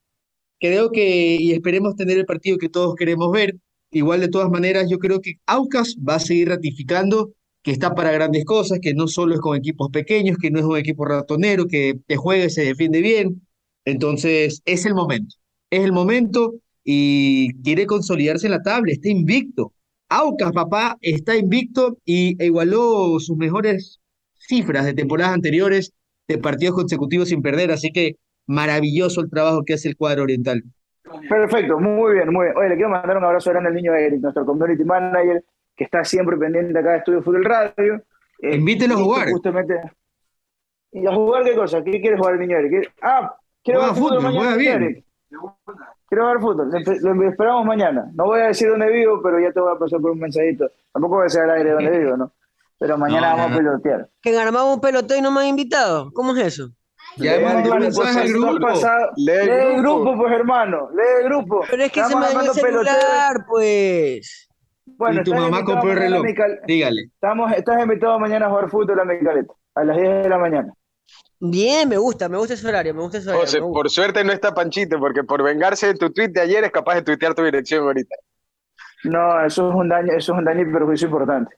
Creo que, y esperemos tener el partido que todos queremos ver. igual de todas maneras yo creo que Aucas va a seguir ratificando que está para grandes cosas, que no solo es con equipos pequeños, que no es un equipo ratonero, que te juega y se defiende bien. Entonces, es el momento. Es el momento y quiere consolidarse en la tabla, está invicto. Aucas, papá, está invicto y igualó sus mejores cifras de temporadas anteriores de partidos consecutivos sin perder, así que maravilloso el trabajo que hace el cuadro oriental. Perfecto, muy bien, muy bien. Oye, le quiero mandar un abrazo grande al niño Eric, nuestro community manager, que está siempre pendiente acá de Estudio Fútbol Radio. Eh, Invítelo a jugar. Justamente. ¿Y a jugar qué cosa? ¿Qué quiere jugar el niño Eric? Ah, quiero jugar fútbol, fútbol mañana. bien. Quiero jugar fútbol. Lo esperamos mañana. No voy a decir dónde vivo, pero ya te voy a pasar por un mensajito. Tampoco voy a decir al aire dónde vivo, ¿no? Pero mañana vamos a pelotear. Que armamos un peloteo y no me han invitado. ¿Cómo es eso? Ya hemos un mensaje al grupo. lee, el grupo. pues hermano. Lee el grupo. Pero es que se me dañó el celular, pues. Bueno, y tu mamá compró el reloj. Dígale. Estamos, estás invitado mañana a jugar fútbol a mi caleta. A las 10 de la mañana. Bien, me gusta, me gusta ese horario, me gusta ese horario. José, por suerte no está Panchito, porque por vengarse de tu tweet de ayer es capaz de tuitear tu dirección ahorita. No, eso es un daño, eso es un daño y perjuicio importante.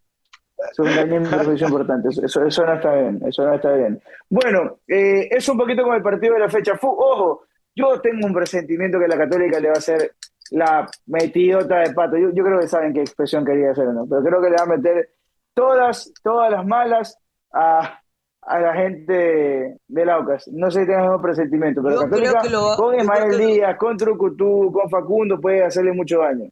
Eso es un daño y perjuicio importante. Eso, eso, no está bien, eso no está bien. Bueno, eh, es un poquito como el partido de la fecha. ojo, yo tengo un presentimiento que la Católica le va a hacer la metidota de pato. Yo, yo creo que saben qué expresión quería hacer, ¿no? Pero creo que le va a meter todas, todas las malas a a la gente de Aucas. No sé si tenemos un presentimiento, pero Católica, con Ismael Díaz, con Trucutú, con Facundo puede hacerle mucho daño.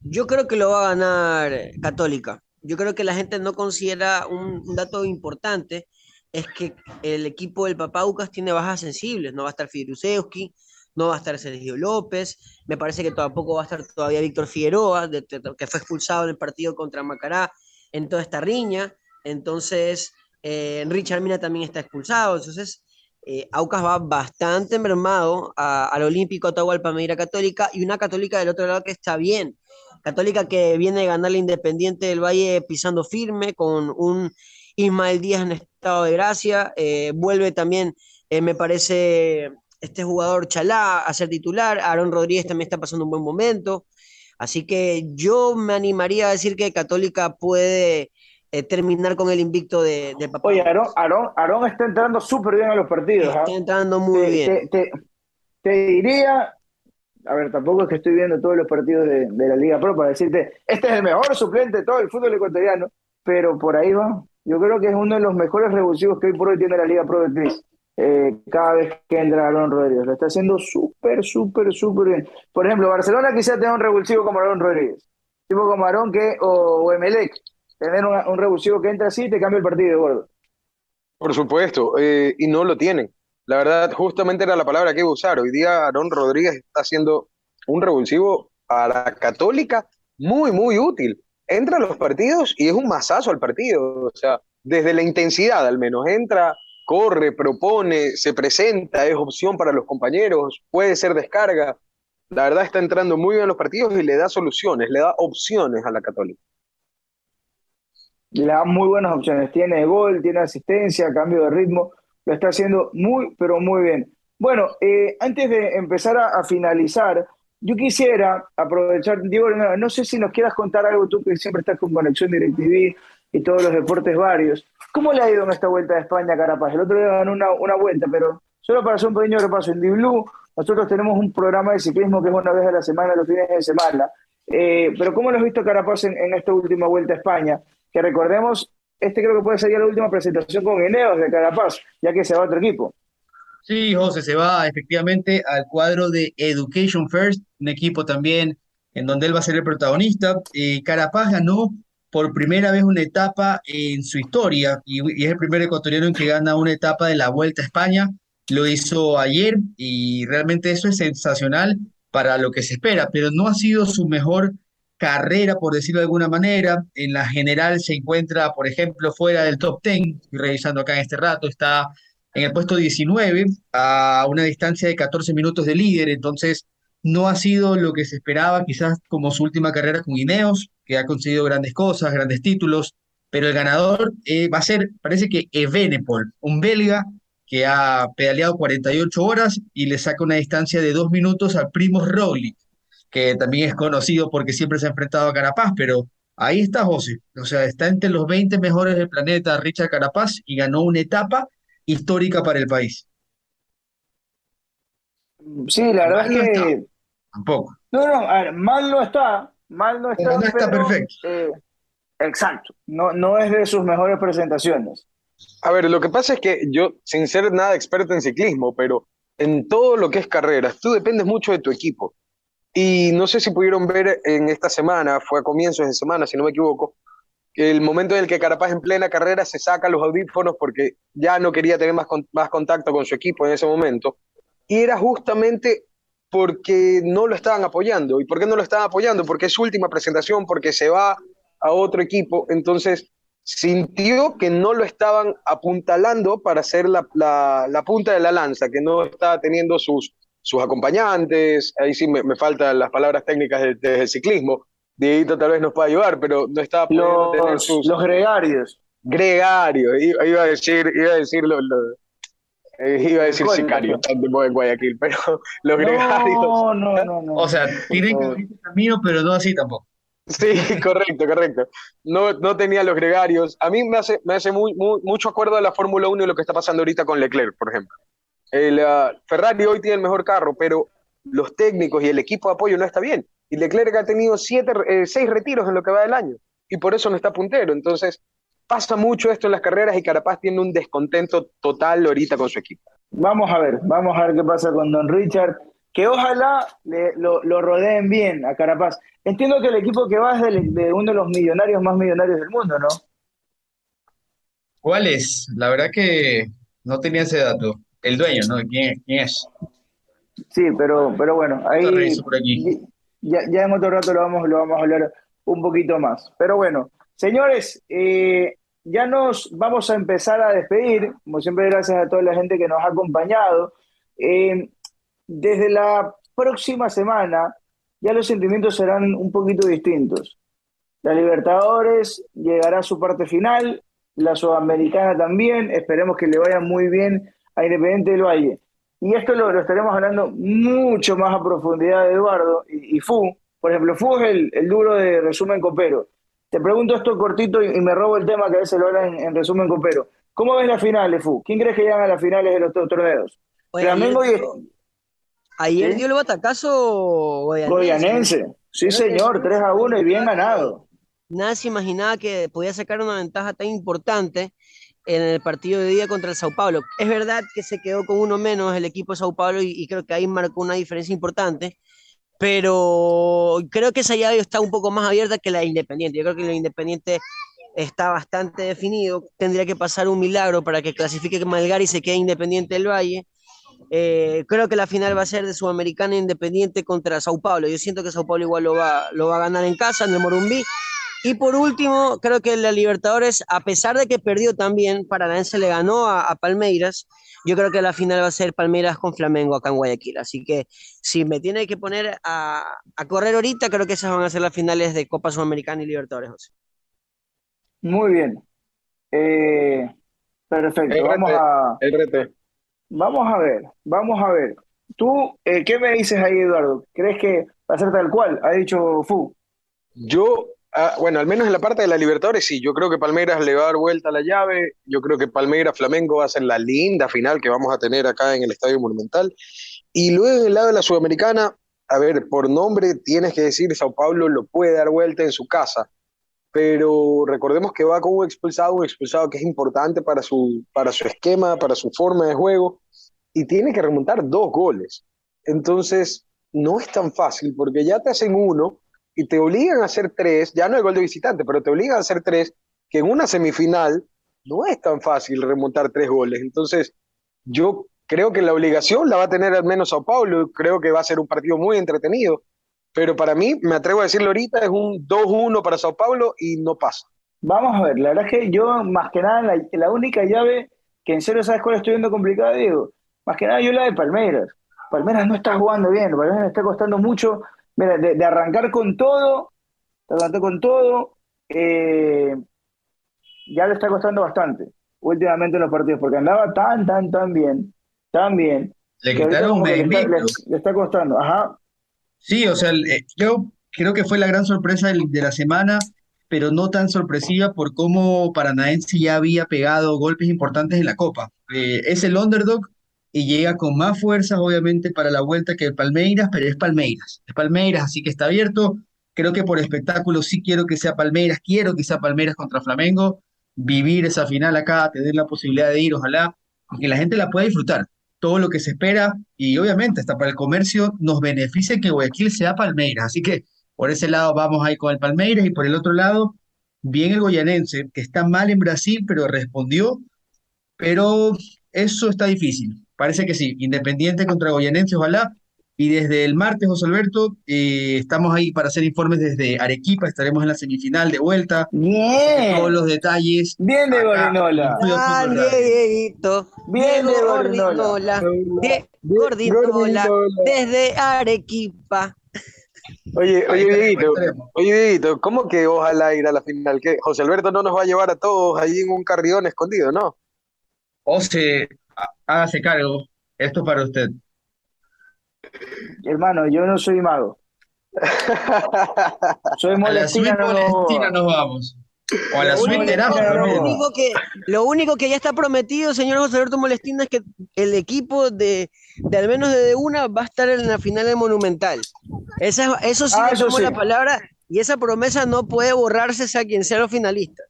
Yo creo que lo va a ganar Católica. Yo creo que la gente no considera un, dato importante, es que el equipo del Papá Aucas tiene bajas sensibles. No va a estar Fidrusewski, no va a estar Sergio López, me parece que tampoco va a estar todavía Víctor Figueroa, que fue expulsado en el partido contra Macará en toda esta riña. Entonces, eh, Richard Mina también está expulsado, entonces eh, Aucas va bastante mermado al Olímpico Atahualpa Meira Católica y una Católica del otro lado que está bien. Católica que viene a ganar la Independiente del Valle pisando firme con un Ismael Díaz en estado de gracia. Eh, vuelve también, me parece, este jugador Chalá a ser titular. Aaron Rodríguez también está pasando un buen momento. Así que yo me animaría a decir que Católica puede eh, terminar con el invicto de, papá. Oye, Aarón, está entrando súper bien a los partidos. Está ¿ah? entrando muy bien. Te, diría, a ver, tampoco es que estoy viendo todos los partidos de, la Liga Pro para decirte, este es el mejor suplente de todo el fútbol ecuatoriano, pero por ahí va. Yo creo que es uno de los mejores revulsivos que hoy por hoy tiene la Liga Pro de Cris. Eh, cada vez que entra Aaron Rodríguez. Lo está haciendo súper, súper, súper bien. Por ejemplo, Barcelona quizás tenga un revulsivo como Aaron Rodríguez. Tipo como Aaron que, o, o Emelec, tener un revulsivo que entra así te cambia el partido, gordo. Por supuesto, eh, y no lo tienen. La verdad, justamente era la palabra que iba a usar. Hoy día Aaron Rodríguez está haciendo un revulsivo a la Católica muy, muy útil. Entra a los partidos y es un masazo al partido. O sea, desde la intensidad al menos. Entra, corre, propone, se presenta, es opción para los compañeros, puede ser descarga. La verdad está entrando muy bien en los partidos y le da soluciones, le da opciones a la Católica le da muy buenas opciones. Tiene gol, tiene asistencia, cambio de ritmo, lo está haciendo muy, pero muy bien. Bueno, eh, antes de empezar a, finalizar, yo quisiera aprovechar, Diego, no, sé si nos quieras contar algo tú que siempre estás con Conexión DirecTV y todos los deportes varios. ¿Cómo le ha ido en esta vuelta de España, Carapaz? El otro día ganó una, una vuelta, pero solo para hacer un pequeño repaso, en Blue nosotros tenemos un programa de ciclismo que es una vez a la semana, los fines de semana. Eh, pero ¿cómo lo has visto, Carapaz, en, en esta última vuelta a España? Que recordemos, este creo que puede ser ya la última presentación con Ineos de Carapaz, ya que se va a otro equipo. Sí, José, se va efectivamente al cuadro de Education First, un equipo también en donde él va a ser el protagonista. Eh, Carapaz ganó por primera vez una etapa en su historia y, y, es el primer ecuatoriano en que gana una etapa de la Vuelta a España. Lo hizo ayer y realmente eso es sensacional para lo que se espera, pero no ha sido su mejor carrera, por decirlo de alguna manera. En la general se encuentra, por ejemplo, fuera del top 10, estoy revisando acá en este rato, está en el puesto 19, a una distancia de 14 minutos de líder, entonces no ha sido lo que se esperaba, quizás como su última carrera con Ineos, que ha conseguido grandes cosas, grandes títulos, pero el ganador eh, va a ser, parece que Evenepoel, un belga que ha pedaleado 48 horas y le saca una distancia de dos minutos al Primo Roglic que también es conocido porque siempre se ha enfrentado a Carapaz, pero ahí está José, o sea, está entre los 20 mejores del planeta Richard Carapaz y ganó una etapa histórica para el país. Sí, la verdad Mal no es está, que tampoco. No, no, a ver, mal no está, mal no está, Pero no está pero, perfecto. eh, exacto, no, no es de sus mejores presentaciones. A ver, lo que pasa es que yo, sin ser nada experto en ciclismo, pero en todo lo que es carreras, tú dependes mucho de tu equipo. Y no sé si pudieron ver en esta semana, fue a comienzos de semana, si no me equivoco, el momento en el que Carapaz en plena carrera se saca los audífonos porque ya no quería tener más, con- más contacto con su equipo en ese momento. Y era justamente porque no lo estaban apoyando. ¿Y por qué no lo estaban apoyando? Porque es su última presentación, porque se va a otro equipo. Entonces sintió que no lo estaban apuntalando para ser la, la- la punta de la lanza, que no estaba teniendo sus, sus acompañantes. Ahí sí me, me faltan las palabras técnicas de- de- del ciclismo. Dieguito tal vez nos pueda ayudar, pero no tener Los, sus los gregarios. gregarios. Iba, iba a decir, iba a decir lo- lo- eh, iba a decir sicario, en Guayaquil, pero los gregarios. No, no, no, no. O sea, tienen que abrir camino, pero no así tampoco. Sí, correcto, correcto. No, no tenía los gregarios. A mí me hace, me hace muy, muy- mucho acuerdo de la Fórmula 1 y lo que está pasando ahorita con Leclerc, por ejemplo. El, ah, Ferrari hoy tiene el mejor carro, pero los técnicos y el equipo de apoyo no está bien. Y Leclerc ha tenido siete, eh, seis retiros en lo que va del año. Y por eso no está puntero. Entonces, pasa mucho esto en las carreras y Carapaz tiene un descontento total ahorita con su equipo. Vamos a ver, vamos a ver qué pasa con Don Richard. Que ojalá le- lo, lo rodeen bien a Carapaz. Entiendo que el equipo que va es del- de uno de los millonarios más millonarios del mundo, ¿no? ¿Cuál es? La verdad que no tenía ese dato. El dueño, ¿no? ¿Quién, quién es? Sí, pero, pero bueno, ahí reviso por aquí. ya, ya en otro rato lo vamos, lo vamos a hablar un poquito más. Pero bueno, señores, eh, ya nos vamos a empezar a despedir. Como siempre, gracias a toda la gente que nos ha acompañado. Eh, desde la próxima semana, ya los sentimientos serán un poquito distintos. La Libertadores llegará a su parte final, la Sudamericana también. Esperemos que le vaya muy bien a Independiente del Valle. Y esto lo, lo estaremos hablando mucho más a profundidad de Eduardo y, y Fu. Por ejemplo, Fu es el, el duro de resumen copero. Te pregunto esto cortito y, y me robo el tema que a veces lo hablan en, en resumen copero. ¿Cómo ves las finales, Fu? ¿Quién crees que llegan a las finales de los dos torneos? Oye, Flamengo ayer, y ayer ¿Sí? dio el batacazo Goyanense. Goyanense. Sí, señor, 3 a 1 y bien ganado. Nadie se imaginaba que podía sacar una ventaja tan importante en el partido de día contra el Sao Paulo. Es verdad que se quedó con uno menos el equipo de Sao Paulo y, creo que ahí marcó una diferencia importante, pero creo que esa llave está un poco más abierta que la de Independiente. Yo creo que la de Independiente está bastante definido. Tendría que pasar un milagro para que clasifique Malgar y se quede Independiente del Valle. Eh, creo que la final va a ser de Sudamericana Independiente contra Sao Paulo. Yo siento que Sao Paulo igual lo va, lo va a ganar en casa, en el Morumbí. Y por último, creo que la Libertadores, a pesar de que perdió también, Paranaense le ganó a, a Palmeiras. Yo creo que la final va a ser Palmeiras con Flamengo acá en Guayaquil. Así que si me tiene que poner a, a correr ahorita, creo que esas van a ser las finales de Copa Sudamericana y Libertadores. José. Muy bien. Eh, perfecto. El Vamos a, el vamos a ver, vamos a ver. Tú, eh, ¿qué me dices ahí, Eduardo? ¿Crees que va a ser tal cual? Ha dicho Fu. Yo, ah, bueno, al menos en la parte de la Libertadores, sí, yo creo que Palmeiras le va a dar vuelta la llave, yo creo que Palmeiras Flamengo va a ser la linda final que vamos a tener acá en el Estadio Monumental. Y luego en el lado de la Sudamericana, a ver, por nombre tienes que decir Sao Paulo lo puede dar vuelta en su casa, pero recordemos que va con un expulsado, un expulsado que es importante para su, para su esquema, para su forma de juego, y tiene que remontar dos goles. Entonces, no es tan fácil, porque ya te hacen uno y te obligan a hacer tres, ya no el gol de visitante, pero te obligan a hacer tres, que en una semifinal no es tan fácil remontar tres goles. Entonces, yo creo que la obligación la va a tener al menos Sao Paulo, creo que va a ser un partido muy entretenido, pero para mí, me atrevo a decirlo ahorita, es un 2-1 para Sao Paulo y no pasa. Vamos a ver, la verdad es que yo, más que nada, la, única llave que en serio sabes cuál estoy viendo complicada, Diego. Más que nada, yo la de Palmeiras. Palmeiras no está jugando bien, Palmeiras me está costando mucho. Mira, de, de arrancar con todo, de arrancar con todo, eh, ya le está costando bastante últimamente en los partidos, porque andaba tan, tan, tan bien, tan bien, Le quitaron que le le- está costando. Ajá. Sí, o sea, yo creo que fue la gran sorpresa de la semana, pero no tan sorpresiva por cómo Paranaense ya había pegado golpes importantes en la Copa. Eh, es el underdog y llega con más fuerzas, obviamente, para la vuelta que el Palmeiras, pero es Palmeiras. Es Palmeiras, así que está abierto. Creo que por espectáculo sí quiero que sea Palmeiras, quiero que sea Palmeiras contra Flamengo, vivir esa final acá, tener la posibilidad de ir, ojalá, que la gente la pueda disfrutar todo lo que se espera y obviamente hasta para el comercio nos beneficia que Guayaquil sea Palmeiras. Así que por ese lado vamos ahí con el Palmeiras y por el otro lado, bien el goyanense, que está mal en Brasil, pero respondió, pero eso está difícil. Parece que sí, Independiente contra Goyanense, ojalá. Y desde el martes, José Alberto, eh, estamos ahí para hacer informes desde Arequipa, estaremos en la semifinal de vuelta. Bien. Todos los detalles. Bien de Grande, Radio. Dieguito. Bien de Diego Gordinola. Gordinola. Desde Arequipa. Oye, oye, Dieguito, oye, Dieguito, ¿cómo que ojalá ir a la final? ¿Qué? José Alberto no nos va a llevar a todos ahí en un carrión escondido, ¿no? O se hágase cargo. Esto es para usted. Hermano, yo no soy mago. Soy A la suite molestina, no. molestina nos vamos. O a la suite terapia. Lo único que, lo único que ya está prometido, señor José Alberto Molestina, es que el equipo de, de al menos de una va a estar en la final del Monumental. Esa, eso sí Ah, le eso sí. la palabra y esa promesa no puede borrarse sea quien sea los finalistas.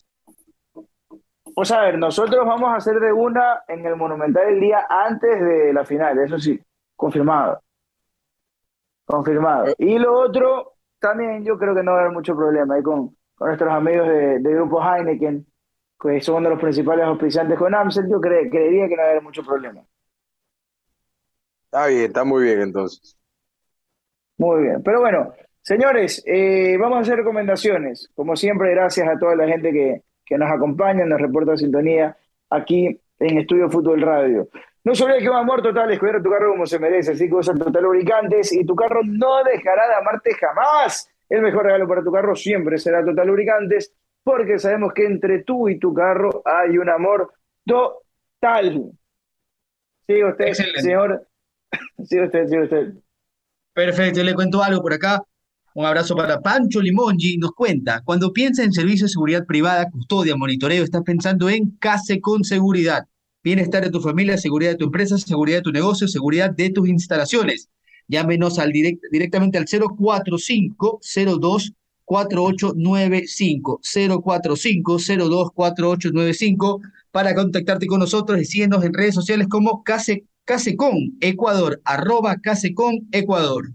O sea, a ver, nosotros vamos a hacer de una en el Monumental el día antes de la final, eso sí, confirmado. Confirmado. Y lo otro, también yo creo que no va a haber mucho problema ahí con, con nuestros amigos de, de Grupo Heineken, que son uno de los principales auspiciantes con Amstel, yo cre- creería que no va a haber mucho problema. Está bien, está muy bien entonces. Muy bien. Pero bueno, señores, eh, vamos a hacer recomendaciones. Como siempre, gracias a toda la gente que, que nos acompaña, nos reporta sintonía aquí en Estudio Fútbol Radio. No olvide que un amor total es cuidar tu carro como se merece, así que usa total lubricantes y tu carro no dejará de amarte jamás. El mejor regalo para tu carro siempre será total lubricantes, porque sabemos que entre tú y tu carro hay un amor total. Sigue usted, Excelente. señor. Sigue usted, sigue usted. Perfecto, yo le cuento algo por acá. Un abrazo para Pancho Limongi. Nos cuenta, cuando piensa en servicio de seguridad privada, custodia, monitoreo, estás pensando en Case con Seguridad. Bienestar de tu familia, seguridad de tu empresa, seguridad de tu negocio, seguridad de tus instalaciones. Llámenos al direct- directamente al 045-02-4895. 045-02-4895 para contactarte con nosotros y síguenos en redes sociales como Case, Casecon Ecuador, arroba Casecon Ecuador.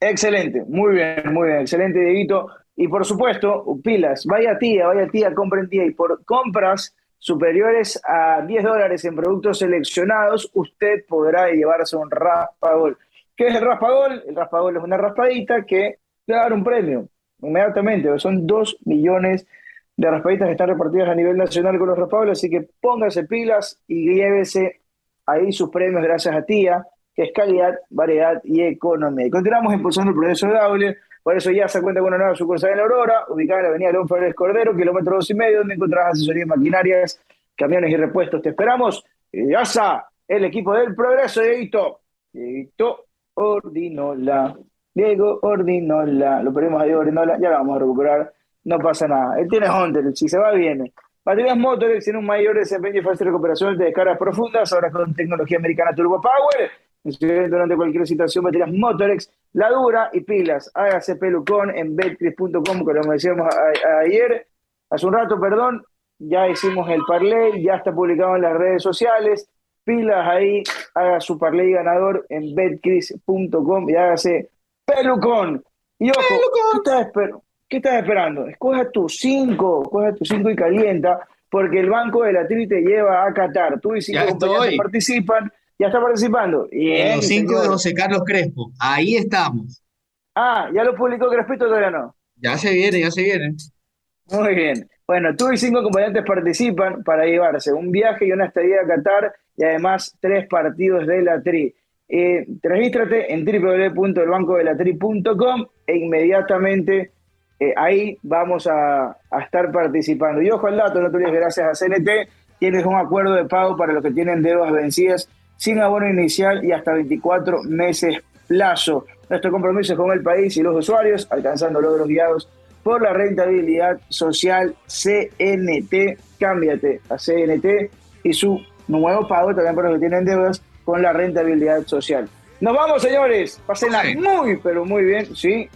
Excelente, muy bien, muy bien, excelente, Dieguito. Y por supuesto, pilas, vaya tía, vaya tía, compren tía. Y por compras superiores a 10 dólares en productos seleccionados, usted podrá llevarse un raspagol. ¿Qué es el raspagol? El raspagol es una raspadita que le va a dar un premio inmediatamente. Son 2 millones de raspaditas que están repartidas a nivel nacional con los raspagoles, así que póngase pilas y llévese ahí sus premios gracias a tía que es calidad, variedad y economía. Continuamos impulsando el progreso de Daule, por eso ya se cuenta con una nueva sucursal en Aurora, ubicada en la avenida León Fernández Cordero, kilómetro dos y medio, donde encontrarás asesoría en maquinarias, camiones y repuestos. Te esperamos. Y el equipo del progreso, Dieguito. Dieguito Ordinola. Diego Ordinola. Lo perdimos a Diego Ordinola, ya lo vamos a recuperar. No pasa nada. Él tiene Hunter, si se va, viene. Baterías Motorex tiene un mayor desempeño y fácil recuperación de descargas profundas, ahora con tecnología americana Turbo Power. Durante cualquier situación, baterías Motorex, la dura y pilas. Hágase pelucón en betcris.com, como decíamos a- a- ayer, hace un rato, perdón. Ya hicimos el parlay, ya está publicado en las redes sociales. Pilas ahí, haga su parlay ganador en betcris.com y hágase pelucón. Y ojo, ¿qué estás, esper- qué estás esperando? Escoja tus cinco, escoja tus cinco y calienta, porque el Banco de la Tri te lleva a Qatar. Tú y cinco Ya compañeros estoy. participan, ya está participando. Bien, Los cinco señor. de José Carlos Crespo. Ahí estamos. Ah, ya lo publicó Crespito, todavía no. Ya se viene, ya se viene. Muy bien. Bueno, tú y cinco acompañantes participan para llevarse un viaje y una estadía a Qatar y además tres partidos de la Tri. Eh, regístrate en www.elbancodelatri.com e inmediatamente eh, ahí vamos a, a estar participando. Y ojo al dato, no te olvides, gracias a CNT, tienes un acuerdo de pago para los que tienen deudas vencidas sin abono inicial y hasta 24 meses plazo. Nuestro compromiso es con el país y los usuarios, alcanzando logros guiados por la rentabilidad social CNT. Cámbiate a CNT y su nuevo pago también para los que tienen deudas con la rentabilidad social. Nos vamos, señores. Pásenla muy, pero muy bien. Sí,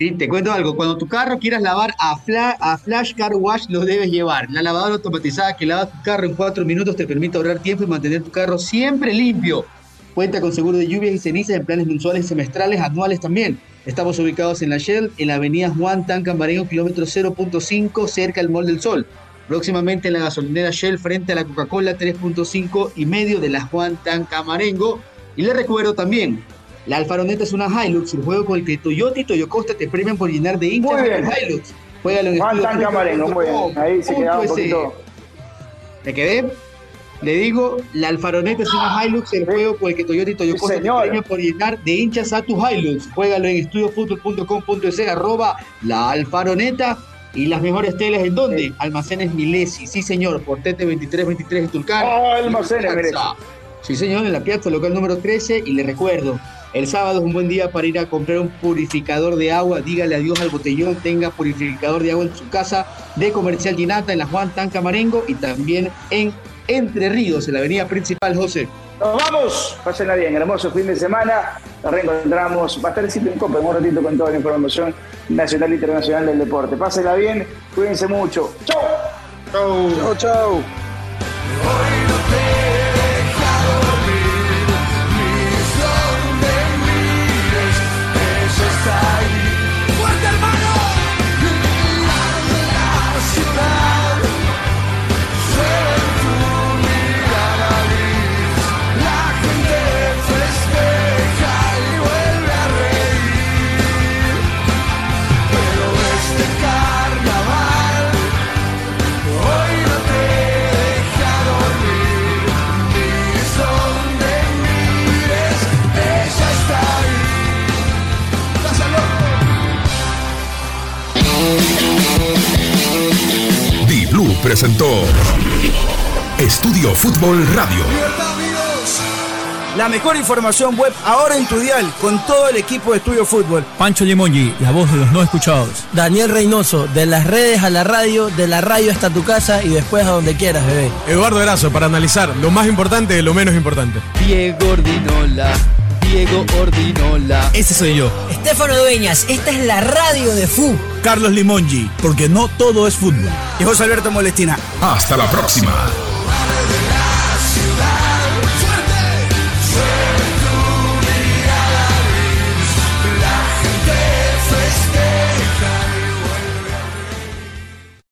Te cuento algo. Cuando tu carro quieras lavar a, Flash Car Wash, lo debes llevar. La lavadora automatizada que lava tu carro en cuatro minutos te permite ahorrar tiempo y mantener tu carro siempre limpio. Cuenta con seguro de lluvias y cenizas en planes mensuales, semestrales, anuales también. Estamos ubicados en la Shell, en la avenida Juan Tancamareño, kilómetro 0.5, cerca del Mall del Sol. Próximamente en la gasolinera Shell, frente a la Coca-Cola 3.5 y medio de la Juan Tancamarengo. Y le recuerdo también, la Alfaroneta es una Hilux, el juego con el que Toyota y Toyocosta te premian por llenar de hinchas a Hilux. Juégalo en Juan Tancamarengo, muy bien. Ahí se quedaba un poquito. ¿Me quedé? Le digo, la Alfaroneta es una Hilux, el juego con el que Toyota y Toyocosta te premian por llenar de hinchas a tu Hilux. Juégalo en estudiofutbol.com.es, arroba la Alfaroneta. Y las mejores telas, ¿en dónde? Almacenes Milesi, sí señor, por TT 2323 en Tulcán. Oh, almacenes Milesi. Sí señor, en la piazza local número 13. Y le recuerdo, el sábado es un buen día para ir a comprar un purificador de agua. Dígale adiós al botellón. Tenga purificador de agua en su casa de Comercial Ginata, en la Juan Tancamarengo y también en Entre Ríos, en la avenida principal, José. Nos vamos, pásenla bien, hermoso fin de semana. Nos reencontramos. Va a estar el sitio en Copa en un ratito con toda la información nacional e internacional del deporte. Pásenla bien, cuídense mucho. ¡Chau! ¡Chau! ¡Chau, chau! Presentó Estudio Fútbol Radio. La mejor información web ahora en tu dial con todo el equipo de Estudio Fútbol. Pancho Limongi, la voz de los no escuchados. Daniel Reynoso, de las redes a la radio, de la radio hasta tu casa y después a donde quieras, bebé. Eduardo Erazo, para analizar lo más importante de lo menos importante. Diego Ordinola. Diego Ordinola. Ese soy yo. Estefano Dueñas, esta es la radio de FU. Carlos Limongi, porque no todo es fútbol. Y José Alberto Molestina. Hasta la próxima.